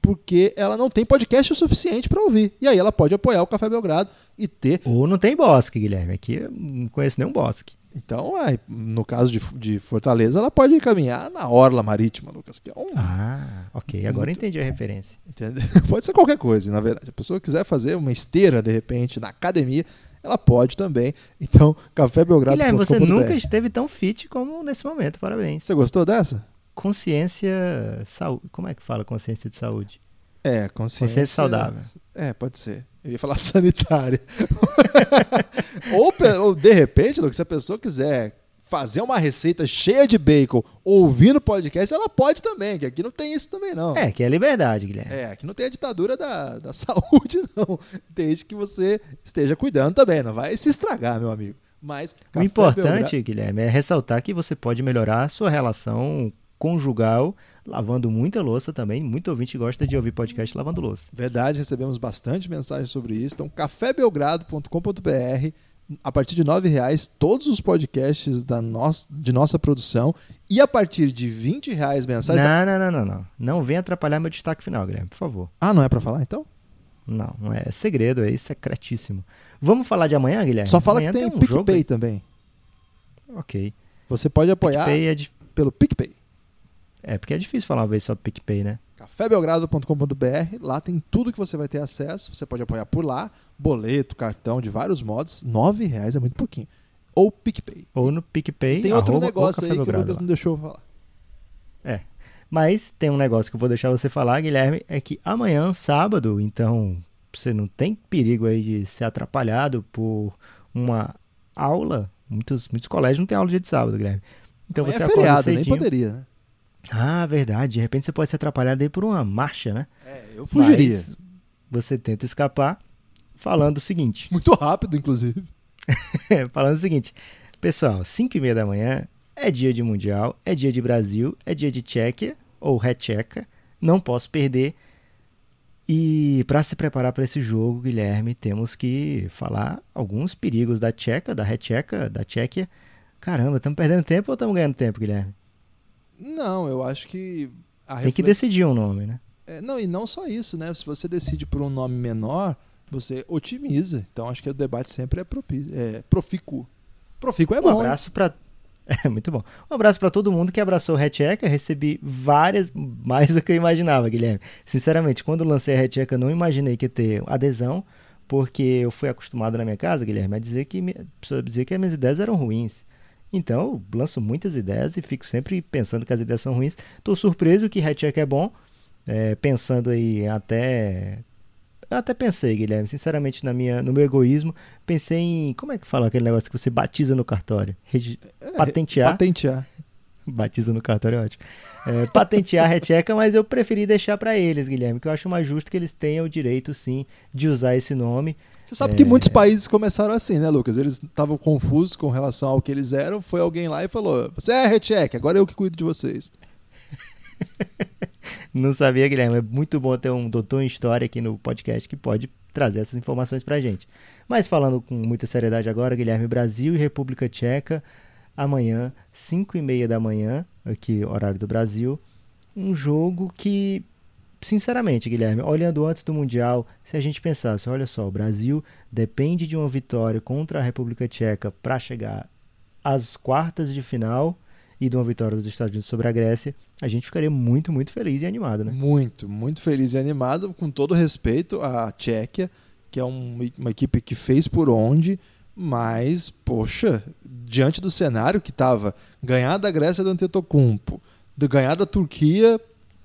porque ela não tem podcast o suficiente para ouvir. E aí ela pode apoiar o Café Belgrado e ter. Ou não tem bosque, Guilherme. Aqui eu não conheço nenhum bosque. Então, no caso de, de, Fortaleza, ela pode caminhar na Orla Marítima, Lucas. Que é um, ah, ok. Agora muito, entendi a referência. Entendeu? Pode ser qualquer coisa, na verdade. A pessoa quiser fazer uma esteira, de repente, na academia, ela pode também. Então, Café Belgrado. Guilherme, você nunca esteve tão fit como nesse momento. Parabéns. Você gostou dessa? Consciência. Saúde. Como é que fala consciência de saúde? É, consciência. Consciência saudável. É, pode ser. Eu ia falar sanitária. ou, ou, de repente, Lucas, se a pessoa quiser fazer uma receita cheia de bacon ouvindo podcast, ela pode também, que aqui não tem isso também, não. É, que é liberdade, Guilherme. É, aqui não tem a ditadura da, da saúde, não. Desde que você esteja cuidando também, não vai se estragar, meu amigo. Mas o importante, Guilherme, é ressaltar que você pode melhorar a sua relação conjugal lavando muita louça também. Muito ouvinte gosta de ouvir podcast lavando louça. Verdade, recebemos bastante mensagem sobre isso. Então, cafébelgrado.com.br a partir de R$ reais todos os podcasts da nossa, de nossa produção e a partir de R$ reais mensais. Não, da... não, não, não, não. Não vem atrapalhar meu destaque final, Guilherme, por favor. Ah, não é para falar então? Não, não é, é segredo, é secretíssimo. Vamos falar de amanhã, Guilherme? Só fala amanhã que tem, tem um PicPay jogo... também. Ok. Você pode apoiar é de... pelo PicPay. É, porque é difícil falar uma vez só PicPay, né? cafébelgrado.com.br, lá tem tudo que você vai ter acesso, você pode apoiar por lá, boleto, cartão, de vários modos, R$ reais é muito pouquinho. Ou PicPay. Ou no PicPay. E tem outro negócio aí que o Lucas não deixou falar. É. Mas tem um negócio que eu vou deixar você falar, Guilherme, é que amanhã, sábado, então você não tem perigo aí de ser atrapalhado por uma aula. Muitos, muitos colégios não têm aula dia de sábado, Guilherme. Então amanhã você é feriado, nem poderia, né? Ah, verdade. De repente você pode ser atrapalhado aí por uma marcha, né? É, eu fugiria. Mas você tenta escapar falando o seguinte. Muito rápido, inclusive. falando o seguinte. Pessoal, 5 e meia da manhã é dia de Mundial, é dia de Brasil, é dia de Tchequia ou Retcheca. Não posso perder. E para se preparar para esse jogo, Guilherme, temos que falar alguns perigos da Tcheca, da Retcheca, da Tchequia. Caramba, estamos perdendo tempo ou estamos ganhando tempo, Guilherme? Não, eu acho que. Tem reflex... que decidir um nome, né? É, não, e não só isso, né? Se você decide por um nome menor, você otimiza. Então acho que o debate sempre é, propi... é profícuo. Profícuo é bom. Um abraço para é muito bom. Um abraço para todo mundo que abraçou o Retcheca. Recebi várias, mais do que eu imaginava, Guilherme. Sinceramente, quando lancei a Retcheca, não imaginei que ia ter adesão, porque eu fui acostumado na minha casa, Guilherme, a dizer que, a dizer que as minhas ideias eram ruins. Então, lanço muitas ideias e fico sempre pensando que as ideias são ruins. Estou surpreso que Hatcheck é bom. É, pensando aí até. Eu até pensei, Guilherme, sinceramente, na minha, no meu egoísmo, pensei em. Como é que fala aquele negócio que você batiza no cartório? Regi é, patentear. Patentear. Batiza no cartório é ótimo. É, patentear a recheca, mas eu preferi deixar para eles, Guilherme, que eu acho mais justo que eles tenham o direito, sim, de usar esse nome. Você sabe é... que muitos países começaram assim, né, Lucas? Eles estavam confusos com relação ao que eles eram. Foi alguém lá e falou: Você é recheque, agora eu que cuido de vocês. Não sabia, Guilherme. É muito bom ter um doutor em história aqui no podcast que pode trazer essas informações pra gente. Mas falando com muita seriedade agora, Guilherme, Brasil e República Tcheca amanhã, 5 e meia da manhã, aqui, horário do Brasil. Um jogo que, sinceramente, Guilherme, olhando antes do Mundial, se a gente pensasse, olha só, o Brasil depende de uma vitória contra a República Tcheca para chegar às quartas de final e de uma vitória dos Estados Unidos sobre a Grécia, a gente ficaria muito, muito feliz e animado, né? Muito, muito feliz e animado, com todo respeito à Tchequia, que é um, uma equipe que fez por onde, mas, poxa, diante do cenário que estava ganhar da Grécia do Antetokounmpo, de ganhar da Turquia,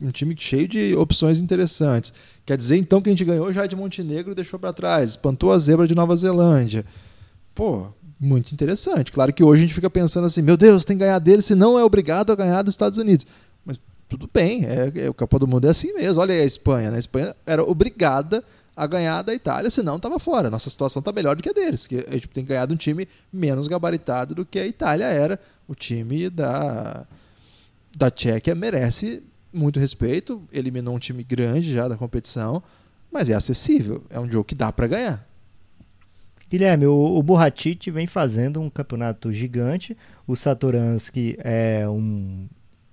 um time cheio de opções interessantes. Quer dizer então que a gente ganhou já de Montenegro e deixou para trás, espantou a zebra de Nova Zelândia. Pô, muito interessante. Claro que hoje a gente fica pensando assim, meu Deus, tem que ganhar dele, se não é obrigado a ganhar dos Estados Unidos. Mas tudo bem, é, é, o Copa do Mundo é assim mesmo. Olha aí a Espanha, né? A Espanha era obrigada a ganhar da Itália, senão estava fora. Nossa situação está melhor do que a deles, que a gente tem ganhado um time menos gabaritado do que a Itália era. O time da, da Tchequia merece muito respeito, eliminou um time grande já da competição, mas é acessível, é um jogo que dá para ganhar. Guilherme, o, o Burratic vem fazendo um campeonato gigante, o Satoransky é um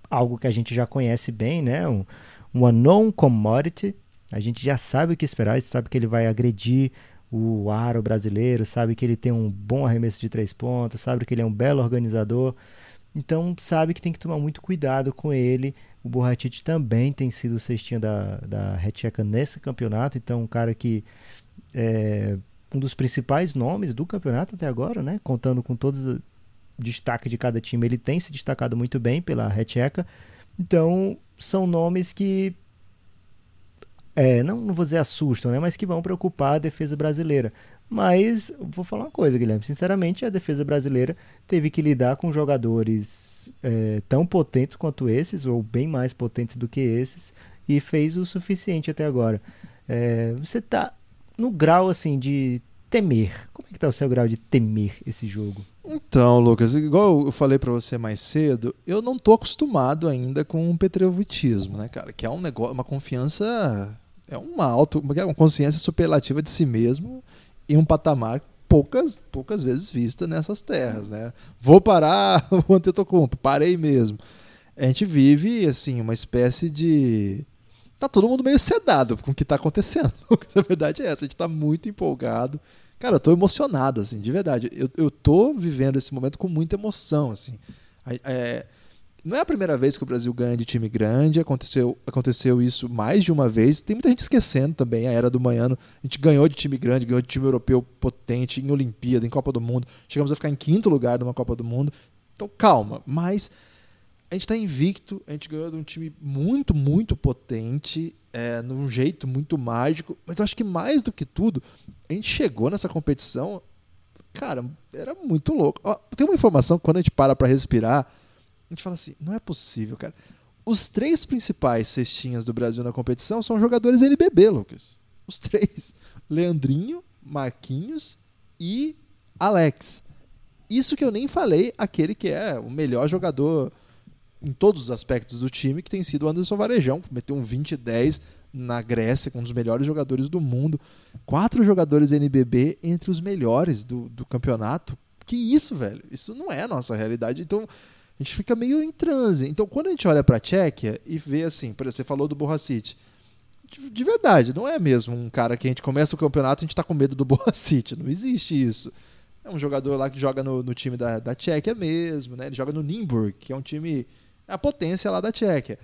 algo que a gente já conhece bem, né? Um, uma non commodity, a gente já sabe o que esperar, sabe que ele vai agredir o aro brasileiro, sabe que ele tem um bom arremesso de três pontos, sabe que ele é um belo organizador. Então sabe que tem que tomar muito cuidado com ele. O Borratite também tem sido cestinha da, da Retcheca nesse campeonato, então um cara que é, um dos principais nomes do campeonato até agora, né? Contando com todos os destaques de cada time, ele tem se destacado muito bem pela Recheca. Então, são nomes que é, não, não vou dizer assustam, né? Mas que vão preocupar a defesa brasileira. Mas vou falar uma coisa, Guilherme. Sinceramente, a defesa brasileira teve que lidar com jogadores é, tão potentes quanto esses, ou bem mais potentes do que esses, e fez o suficiente até agora. É, você está no grau assim de temer. Como é que tá o seu grau de temer esse jogo? Então, Lucas, igual eu falei para você mais cedo, eu não tô acostumado ainda com o petrovitismo, né, cara? Que é um negócio, uma confiança, é uma auto, uma consciência superlativa de si mesmo em um patamar poucas, poucas vezes vista nessas terras, né? Vou parar o Antetokounmpo, parei mesmo. A gente vive assim uma espécie de tá todo mundo meio sedado com o que tá acontecendo. a verdade é essa, a gente tá muito empolgado. Cara, eu tô emocionado, assim, de verdade. Eu, eu tô vivendo esse momento com muita emoção, assim. É, não é a primeira vez que o Brasil ganha de time grande, aconteceu, aconteceu isso mais de uma vez. Tem muita gente esquecendo também a era do Manhano. A gente ganhou de time grande, ganhou de time europeu potente em Olimpíada, em Copa do Mundo. Chegamos a ficar em quinto lugar numa Copa do Mundo. Então calma, mas a gente está invicto, a gente ganhou de um time muito, muito potente, é, num jeito muito mágico. Mas eu acho que mais do que tudo, a gente chegou nessa competição, cara, era muito louco. Ó, tem uma informação que quando a gente para para respirar a gente fala assim, não é possível, cara. Os três principais cestinhas do Brasil na competição são jogadores NBB, Lucas. Os três. Leandrinho, Marquinhos e Alex. Isso que eu nem falei, aquele que é o melhor jogador em todos os aspectos do time, que tem sido o Anderson Varejão, meteu um 20 10 na Grécia, com um dos melhores jogadores do mundo. Quatro jogadores NBB entre os melhores do, do campeonato. Que isso, velho? Isso não é a nossa realidade. Então, a gente fica meio em transe. Então, quando a gente olha para a Tchequia e vê assim, você falou do Borracite, de, de verdade, não é mesmo um cara que a gente começa o campeonato e a gente está com medo do Borracite. Não existe isso. É um jogador lá que joga no, no time da, da Tchequia mesmo, né? Ele joga no Nimburg, que é um time. É a potência lá da Tchequia.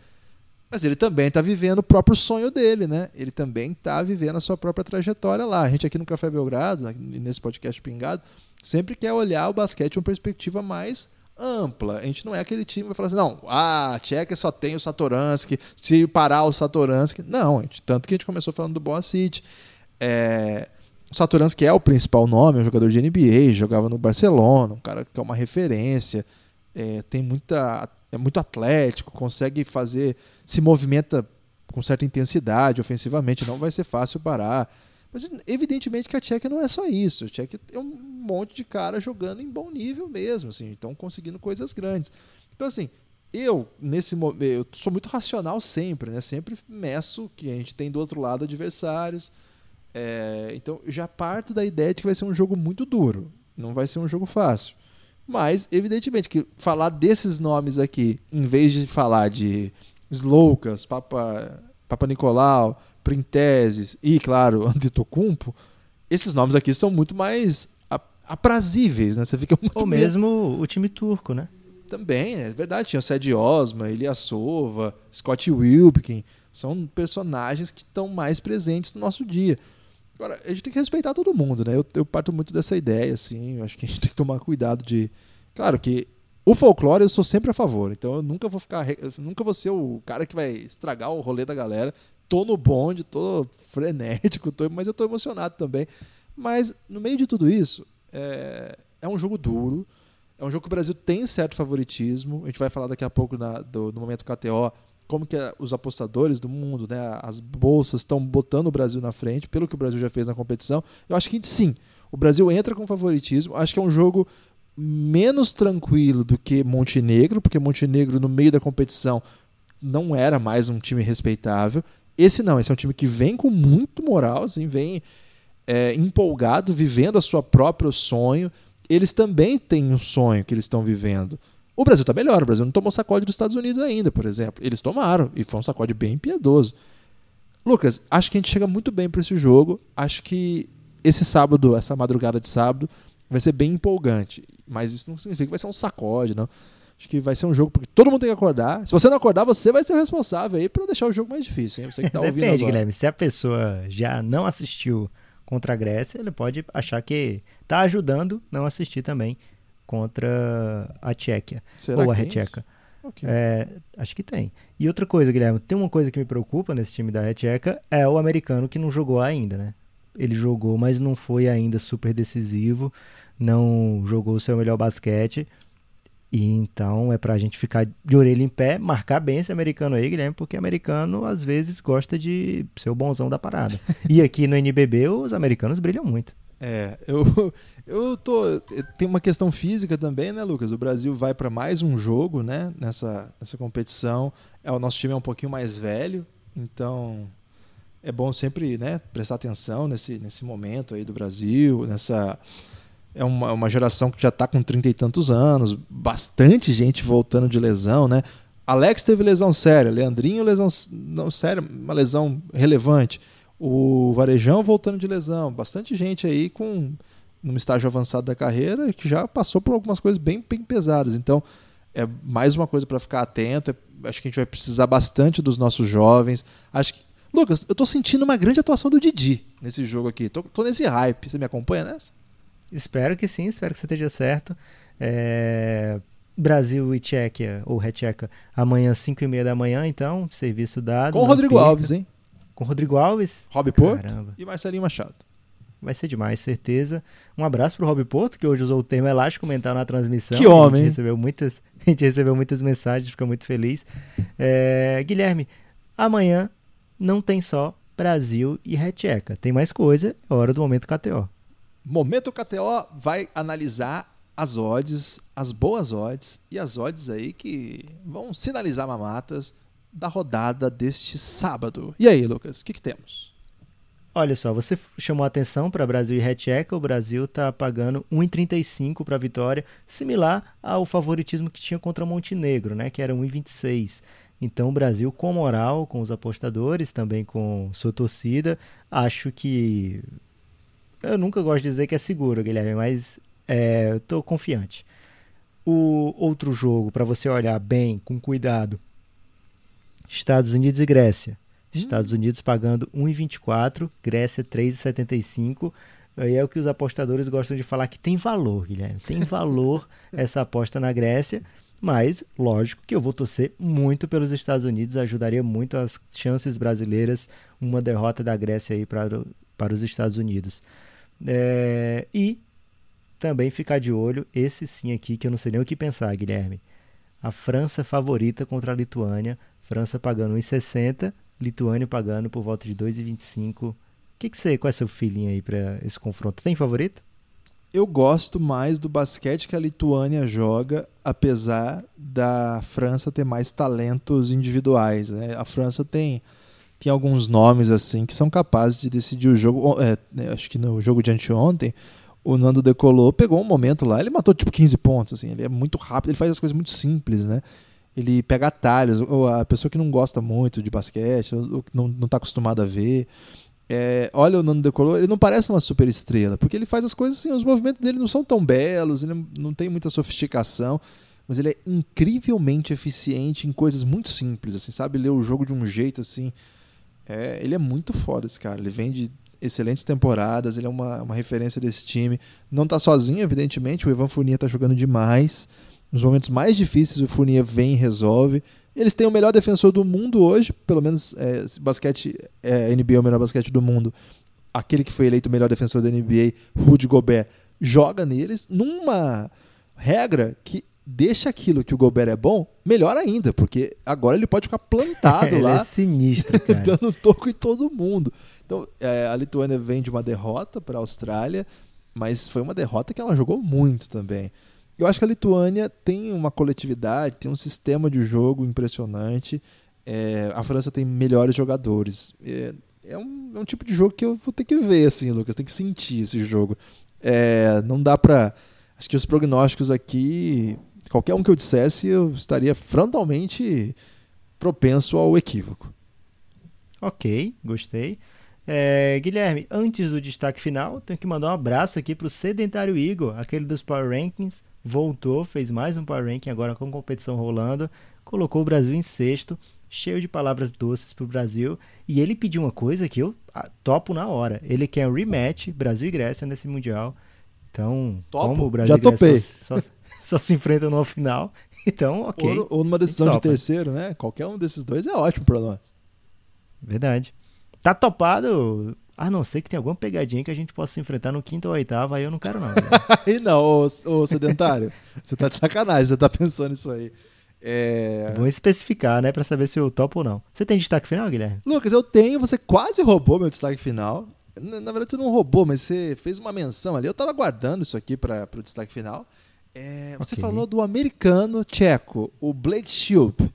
Mas ele também está vivendo o próprio sonho dele, né? Ele também está vivendo a sua própria trajetória lá. A gente aqui no Café Belgrado, nesse podcast Pingado, sempre quer olhar o basquete uma perspectiva mais ampla. A gente não é aquele time que vai falar assim, não, ah, a Tcheca só tem o Satoransky, se parar o Satoransky. Não, gente, tanto que a gente começou falando do Boa City. É, o Satoransky é o principal nome, é um jogador de NBA, jogava no Barcelona, um cara que é uma referência, é, tem muita, é muito atlético, consegue fazer, se movimenta com certa intensidade ofensivamente, não vai ser fácil parar. Mas evidentemente que a Tchequia não é só isso. A Tchequia é um monte de cara jogando em bom nível mesmo, assim, estão conseguindo coisas grandes. Então assim, eu nesse momento, eu sou muito racional sempre, né? Sempre meço que a gente tem do outro lado adversários. É, então já parto da ideia de que vai ser um jogo muito duro, não vai ser um jogo fácil. Mas evidentemente que falar desses nomes aqui, em vez de falar de Sloukas, Papa Papa Nicolau, Printeses e, claro, Antetokounmpo, esses nomes aqui são muito mais aprazíveis, né? Você fica muito Ou mesmo o time turco, né? Também, é verdade. Tinha o Sede Osma, Sova, Scott Wilbekin. São personagens que estão mais presentes no nosso dia. Agora, a gente tem que respeitar todo mundo, né? Eu, eu parto muito dessa ideia, assim. Eu acho que a gente tem que tomar cuidado de. Claro que o folclore eu sou sempre a favor, então eu nunca vou ficar. nunca vou ser o cara que vai estragar o rolê da galera tô no bonde, tô frenético, tô, mas eu tô emocionado também. Mas no meio de tudo isso, é, é um jogo duro, é um jogo que o Brasil tem certo favoritismo. A gente vai falar daqui a pouco na, do, no momento KTO como que os apostadores do mundo, né, as bolsas estão botando o Brasil na frente, pelo que o Brasil já fez na competição. Eu acho que sim, o Brasil entra com favoritismo. Acho que é um jogo menos tranquilo do que Montenegro, porque Montenegro no meio da competição não era mais um time respeitável. Esse não, esse é um time que vem com muito moral, assim, vem é, empolgado, vivendo a sua próprio sonho. Eles também têm um sonho que eles estão vivendo. O Brasil está melhor, o Brasil não tomou sacode dos Estados Unidos ainda, por exemplo. Eles tomaram, e foi um sacode bem piedoso. Lucas, acho que a gente chega muito bem para esse jogo. Acho que esse sábado, essa madrugada de sábado, vai ser bem empolgante. Mas isso não significa que vai ser um sacode, não. Acho que vai ser um jogo porque todo mundo tem que acordar. Se você não acordar, você vai ser o responsável aí para deixar o jogo mais difícil. Hein? Você que tá ouvindo Depende, agora. Guilherme. Se a pessoa já não assistiu contra a Grécia, ele pode achar que está ajudando não assistir também contra a Tchequia Será ou a Retcheca. Okay. É, acho que tem. E outra coisa, Guilherme, tem uma coisa que me preocupa nesse time da Retcheca é o americano que não jogou ainda, né? Ele jogou, mas não foi ainda super decisivo, não jogou o seu melhor basquete. E então é pra gente ficar de orelha em pé, marcar bem esse americano aí, Guilherme, porque americano às vezes gosta de ser o bonzão da parada. e aqui no NBB os americanos brilham muito. É, eu, eu tô. Tem uma questão física também, né, Lucas? O Brasil vai para mais um jogo, né, nessa, nessa competição. É, o nosso time é um pouquinho mais velho, então é bom sempre né, prestar atenção nesse, nesse momento aí do Brasil, nessa. É uma, uma geração que já está com trinta e tantos anos, bastante gente voltando de lesão, né? Alex teve lesão séria, Leandrinho lesão não séria, uma lesão relevante. O Varejão voltando de lesão, bastante gente aí com num estágio avançado da carreira que já passou por algumas coisas bem, bem pesadas. Então, é mais uma coisa para ficar atento. É, acho que a gente vai precisar bastante dos nossos jovens. Acho que Lucas, eu tô sentindo uma grande atuação do Didi nesse jogo aqui. Tô, tô nesse hype. Você me acompanha nessa? Espero que sim, espero que você esteja certo. É... Brasil e Tchequia, ou Retcheca, amanhã, 5 e meia da manhã, então, serviço dado. Com o Rodrigo perca. Alves, hein? Com o Rodrigo Alves. Rob Porto e Marcelinho Machado. Vai ser demais, certeza. Um abraço pro Rob Porto, que hoje usou o termo elástico mental na transmissão. Que homem! A gente recebeu muitas, a gente recebeu muitas mensagens, fica muito feliz. É... Guilherme, amanhã não tem só Brasil e Retcheca. Tem mais coisa, é hora do Momento KTO. Momento KTO vai analisar as odds, as boas odds e as odds aí que vão sinalizar mamatas da rodada deste sábado. E aí, Lucas, o que, que temos? Olha só, você chamou atenção para Brasil e Retcheca, o Brasil está pagando 1,35 para a vitória, similar ao favoritismo que tinha contra Montenegro, né, que era 1,26. Então o Brasil com moral, com os apostadores, também com sua torcida, acho que eu nunca gosto de dizer que é seguro, Guilherme, mas é, estou confiante. O outro jogo, para você olhar bem, com cuidado, Estados Unidos e Grécia. Hum. Estados Unidos pagando 1,24, Grécia 3,75. Aí é o que os apostadores gostam de falar que tem valor, Guilherme. Tem valor essa aposta na Grécia, mas lógico que eu vou torcer muito pelos Estados Unidos, ajudaria muito as chances brasileiras, uma derrota da Grécia aí para, para os Estados Unidos. É, e também ficar de olho, esse sim aqui, que eu não sei nem o que pensar, Guilherme. A França favorita contra a Lituânia. França pagando 1,60, Lituânia pagando por volta de 2,25. O que, que qual é seu feeling aí para esse confronto? Tem favorito? Eu gosto mais do basquete que a Lituânia joga, apesar da França ter mais talentos individuais. Né? A França tem, tem alguns nomes assim que são capazes de decidir o jogo. É, né, acho que no jogo de anteontem, o Nando decolou, pegou um momento lá, ele matou tipo 15 pontos, assim, ele é muito rápido, ele faz as coisas muito simples, né? Ele pega atalhos, a pessoa que não gosta muito de basquete, ou não, não tá acostumado a ver, é, olha o Nando decolou, ele não parece uma super estrela, porque ele faz as coisas assim, os movimentos dele não são tão belos, ele não tem muita sofisticação, mas ele é incrivelmente eficiente em coisas muito simples, assim, sabe ler o jogo de um jeito assim. É, ele é muito foda esse cara, ele vem de excelentes temporadas, ele é uma, uma referência desse time. Não está sozinho, evidentemente, o Ivan Fournier está jogando demais. Nos momentos mais difíceis, o Fournier vem e resolve. Eles têm o melhor defensor do mundo hoje, pelo menos é, basquete, é, NBA é o melhor basquete do mundo. Aquele que foi eleito o melhor defensor da NBA, Rudy Gobert, joga neles numa regra que deixa aquilo que o Gobert é bom melhor ainda, porque agora ele pode ficar plantado lá, é sinistro, dando toco em todo mundo. Então, é, a Lituânia vem de uma derrota para a Austrália, mas foi uma derrota que ela jogou muito também. Eu acho que a Lituânia tem uma coletividade, tem um sistema de jogo impressionante. É, a França tem melhores jogadores. É, é, um, é, um, tipo de jogo que eu vou ter que ver, assim, Lucas. Tem que sentir esse jogo. É, não dá para. Acho que os prognósticos aqui, qualquer um que eu dissesse, eu estaria frontalmente propenso ao equívoco. Ok, gostei. É, Guilherme, antes do destaque final, tenho que mandar um abraço aqui para o Sedentário Igor, aquele dos Power Rankings. Voltou, fez mais um Power Ranking agora com competição rolando, colocou o Brasil em sexto. cheio de palavras doces pro Brasil. E ele pediu uma coisa que eu ah, topo na hora. Ele quer um rematch Brasil e Grécia nesse Mundial. Então, Topo, como o Brasil já e Grécia topei. Só, só, só se enfrentam no final, então, ok. Ou, ou numa decisão de terceiro, né? Qualquer um desses dois é ótimo pra nós. Verdade. Tá topado, a não ser que tenha alguma pegadinha que a gente possa se enfrentar no quinto ou oitavo, aí eu não quero não. né? Aí não, ô, ô sedentário. você tá de sacanagem, você tá pensando nisso aí. É... Vou especificar, né, pra saber se eu topo ou não. Você tem destaque final, Guilherme? Lucas, eu tenho, você quase roubou meu destaque final. Na, na verdade, você não roubou, mas você fez uma menção ali. Eu tava guardando isso aqui para o destaque final. É, você Ok. falou do americano tcheco, o Blake Schupp.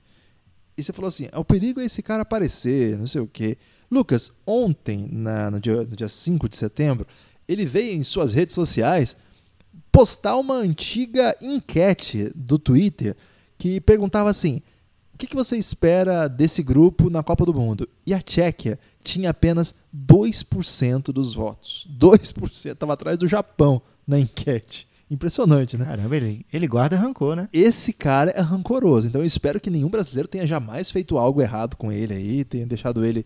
E você falou assim: o perigo é esse cara aparecer, não sei o quê. Lucas, ontem, na- no, dia, no dia 5 de setembro, ele veio em suas redes sociais postar uma antiga enquete do Twitter que perguntava assim: o que, que você espera desse grupo na Copa do Mundo? E a Tchequia tinha apenas 2% dos votos. 2%. Estava atrás do Japão na enquete. Impressionante, né? Caramba, ele, ele guarda rancor, né? Esse cara é rancoroso, então eu espero que nenhum brasileiro tenha jamais feito algo errado com ele aí, tenha deixado ele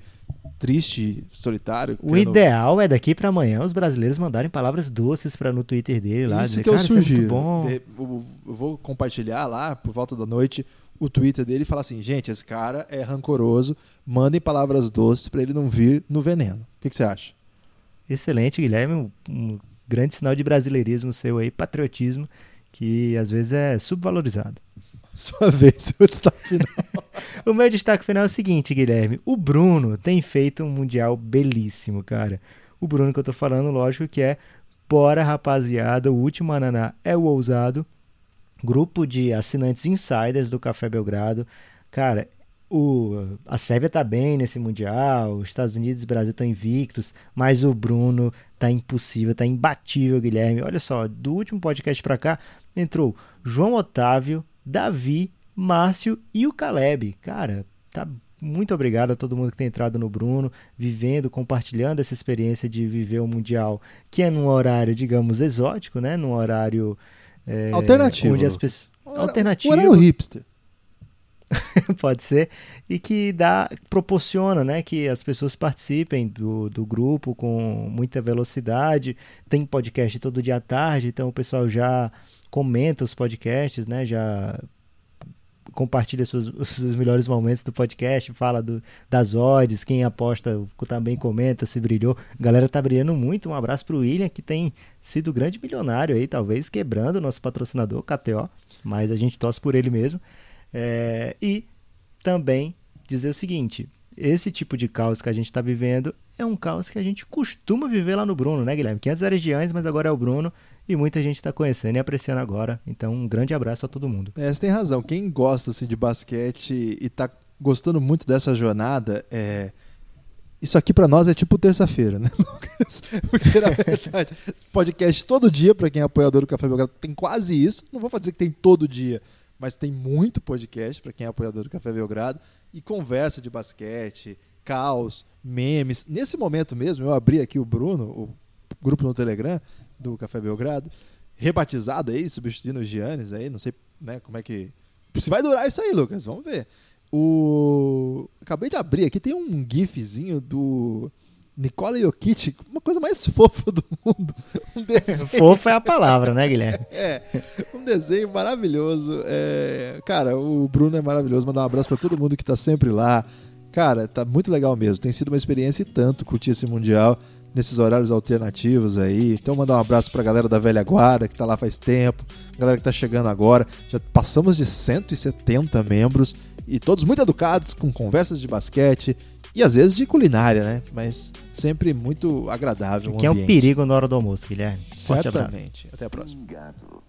triste, solitário. O ideal é daqui pra amanhã os brasileiros mandarem palavras doces para no Twitter dele lá. Isso dizer, que eu "Cara, isso é sugiro. bom. De- Eu vou compartilhar lá por volta da noite o Twitter dele e falar assim: gente, esse cara é rancoroso, mandem palavras doces pra ele não vir no veneno. O que, que você acha? Excelente, Guilherme. Um grande sinal de brasileirismo seu aí, patriotismo, que às vezes é subvalorizado. Sua vez, seu destaque final. O meu destaque final é o seguinte, Guilherme. O Bruno tem feito um mundial belíssimo, cara. O Bruno que eu tô falando, lógico que é Bora Rapaziada, o último ananá é o ousado. Grupo de assinantes insiders do Café Belgrado. Cara, o, a Sérvia tá bem nesse mundial, os Estados Unidos e o Brasil estão invictos, mas o Bruno tá impossível, tá imbatível, Guilherme. Olha só, do último podcast pra cá entrou João Otávio, Davi, Márcio e o Caleb. Cara, tá muito obrigado a todo mundo que tem entrado no Bruno, vivendo, compartilhando essa experiência de viver o Mundial, que é num horário, digamos, exótico, né? Num horário é, Alternativo. Onde as pessoas... Alternativo. ora é o hipster. pode ser, e que dá, proporciona né, que as pessoas participem do, do grupo com muita velocidade. Tem podcast todo dia à tarde, então o pessoal já comenta os podcasts, né? Já compartilha seus, os seus melhores momentos do podcast, fala do, das odds, quem aposta também comenta se brilhou. A galera tá brilhando muito. Um abraço pro William, que tem sido grande milionário aí, talvez quebrando o nosso patrocinador, KTO, mas a gente torce por ele mesmo. É, e também dizer o seguinte: esse tipo de caos que a gente está vivendo é um caos que a gente costuma viver lá no Bruno, né, Guilherme? Que antes era Giannis, mas agora é o Bruno e muita gente está conhecendo e apreciando agora. Então, um grande abraço a todo mundo. É, você tem razão. Quem gosta assim, de basquete e tá gostando muito dessa jornada, é... isso aqui pra nós é tipo terça-feira, né, Lucas? Porque na verdade, podcast todo dia pra quem é apoiador do Café Belgrado tem quase isso. Não vou dizer que tem todo dia, mas tem muito podcast pra quem é apoiador do Café Belgrado e conversa de basquete, caos, memes. Nesse momento mesmo, eu abri aqui o Bruno, o grupo no Telegram do Café Belgrado, rebatizado aí, substituindo o Giannis aí, não sei né, como é que. Se vai durar isso aí, Lucas, vamos ver. O. Acabei de abrir aqui, tem um gifzinho do Nikola Jokic, uma coisa mais fofa do mundo. Um desenho. Fofo é a palavra, né, Guilherme? É, um desenho maravilhoso. É, cara, o Bruno é maravilhoso. Mandar um abraço pra todo mundo que tá sempre lá. Cara, tá muito legal mesmo. Tem sido uma experiência e tanto curtir esse Mundial nesses horários alternativos aí. Então, mandar um abraço pra galera da velha guarda que tá lá faz tempo, galera que tá chegando agora. Já passamos de 170 membros e todos muito educados, com conversas de basquete e às vezes de culinária, né? Mas sempre muito agradável. o Que é um perigo na hora do almoço, Guilherme. Forte abraço. Certamente. Até a próxima. Pingado.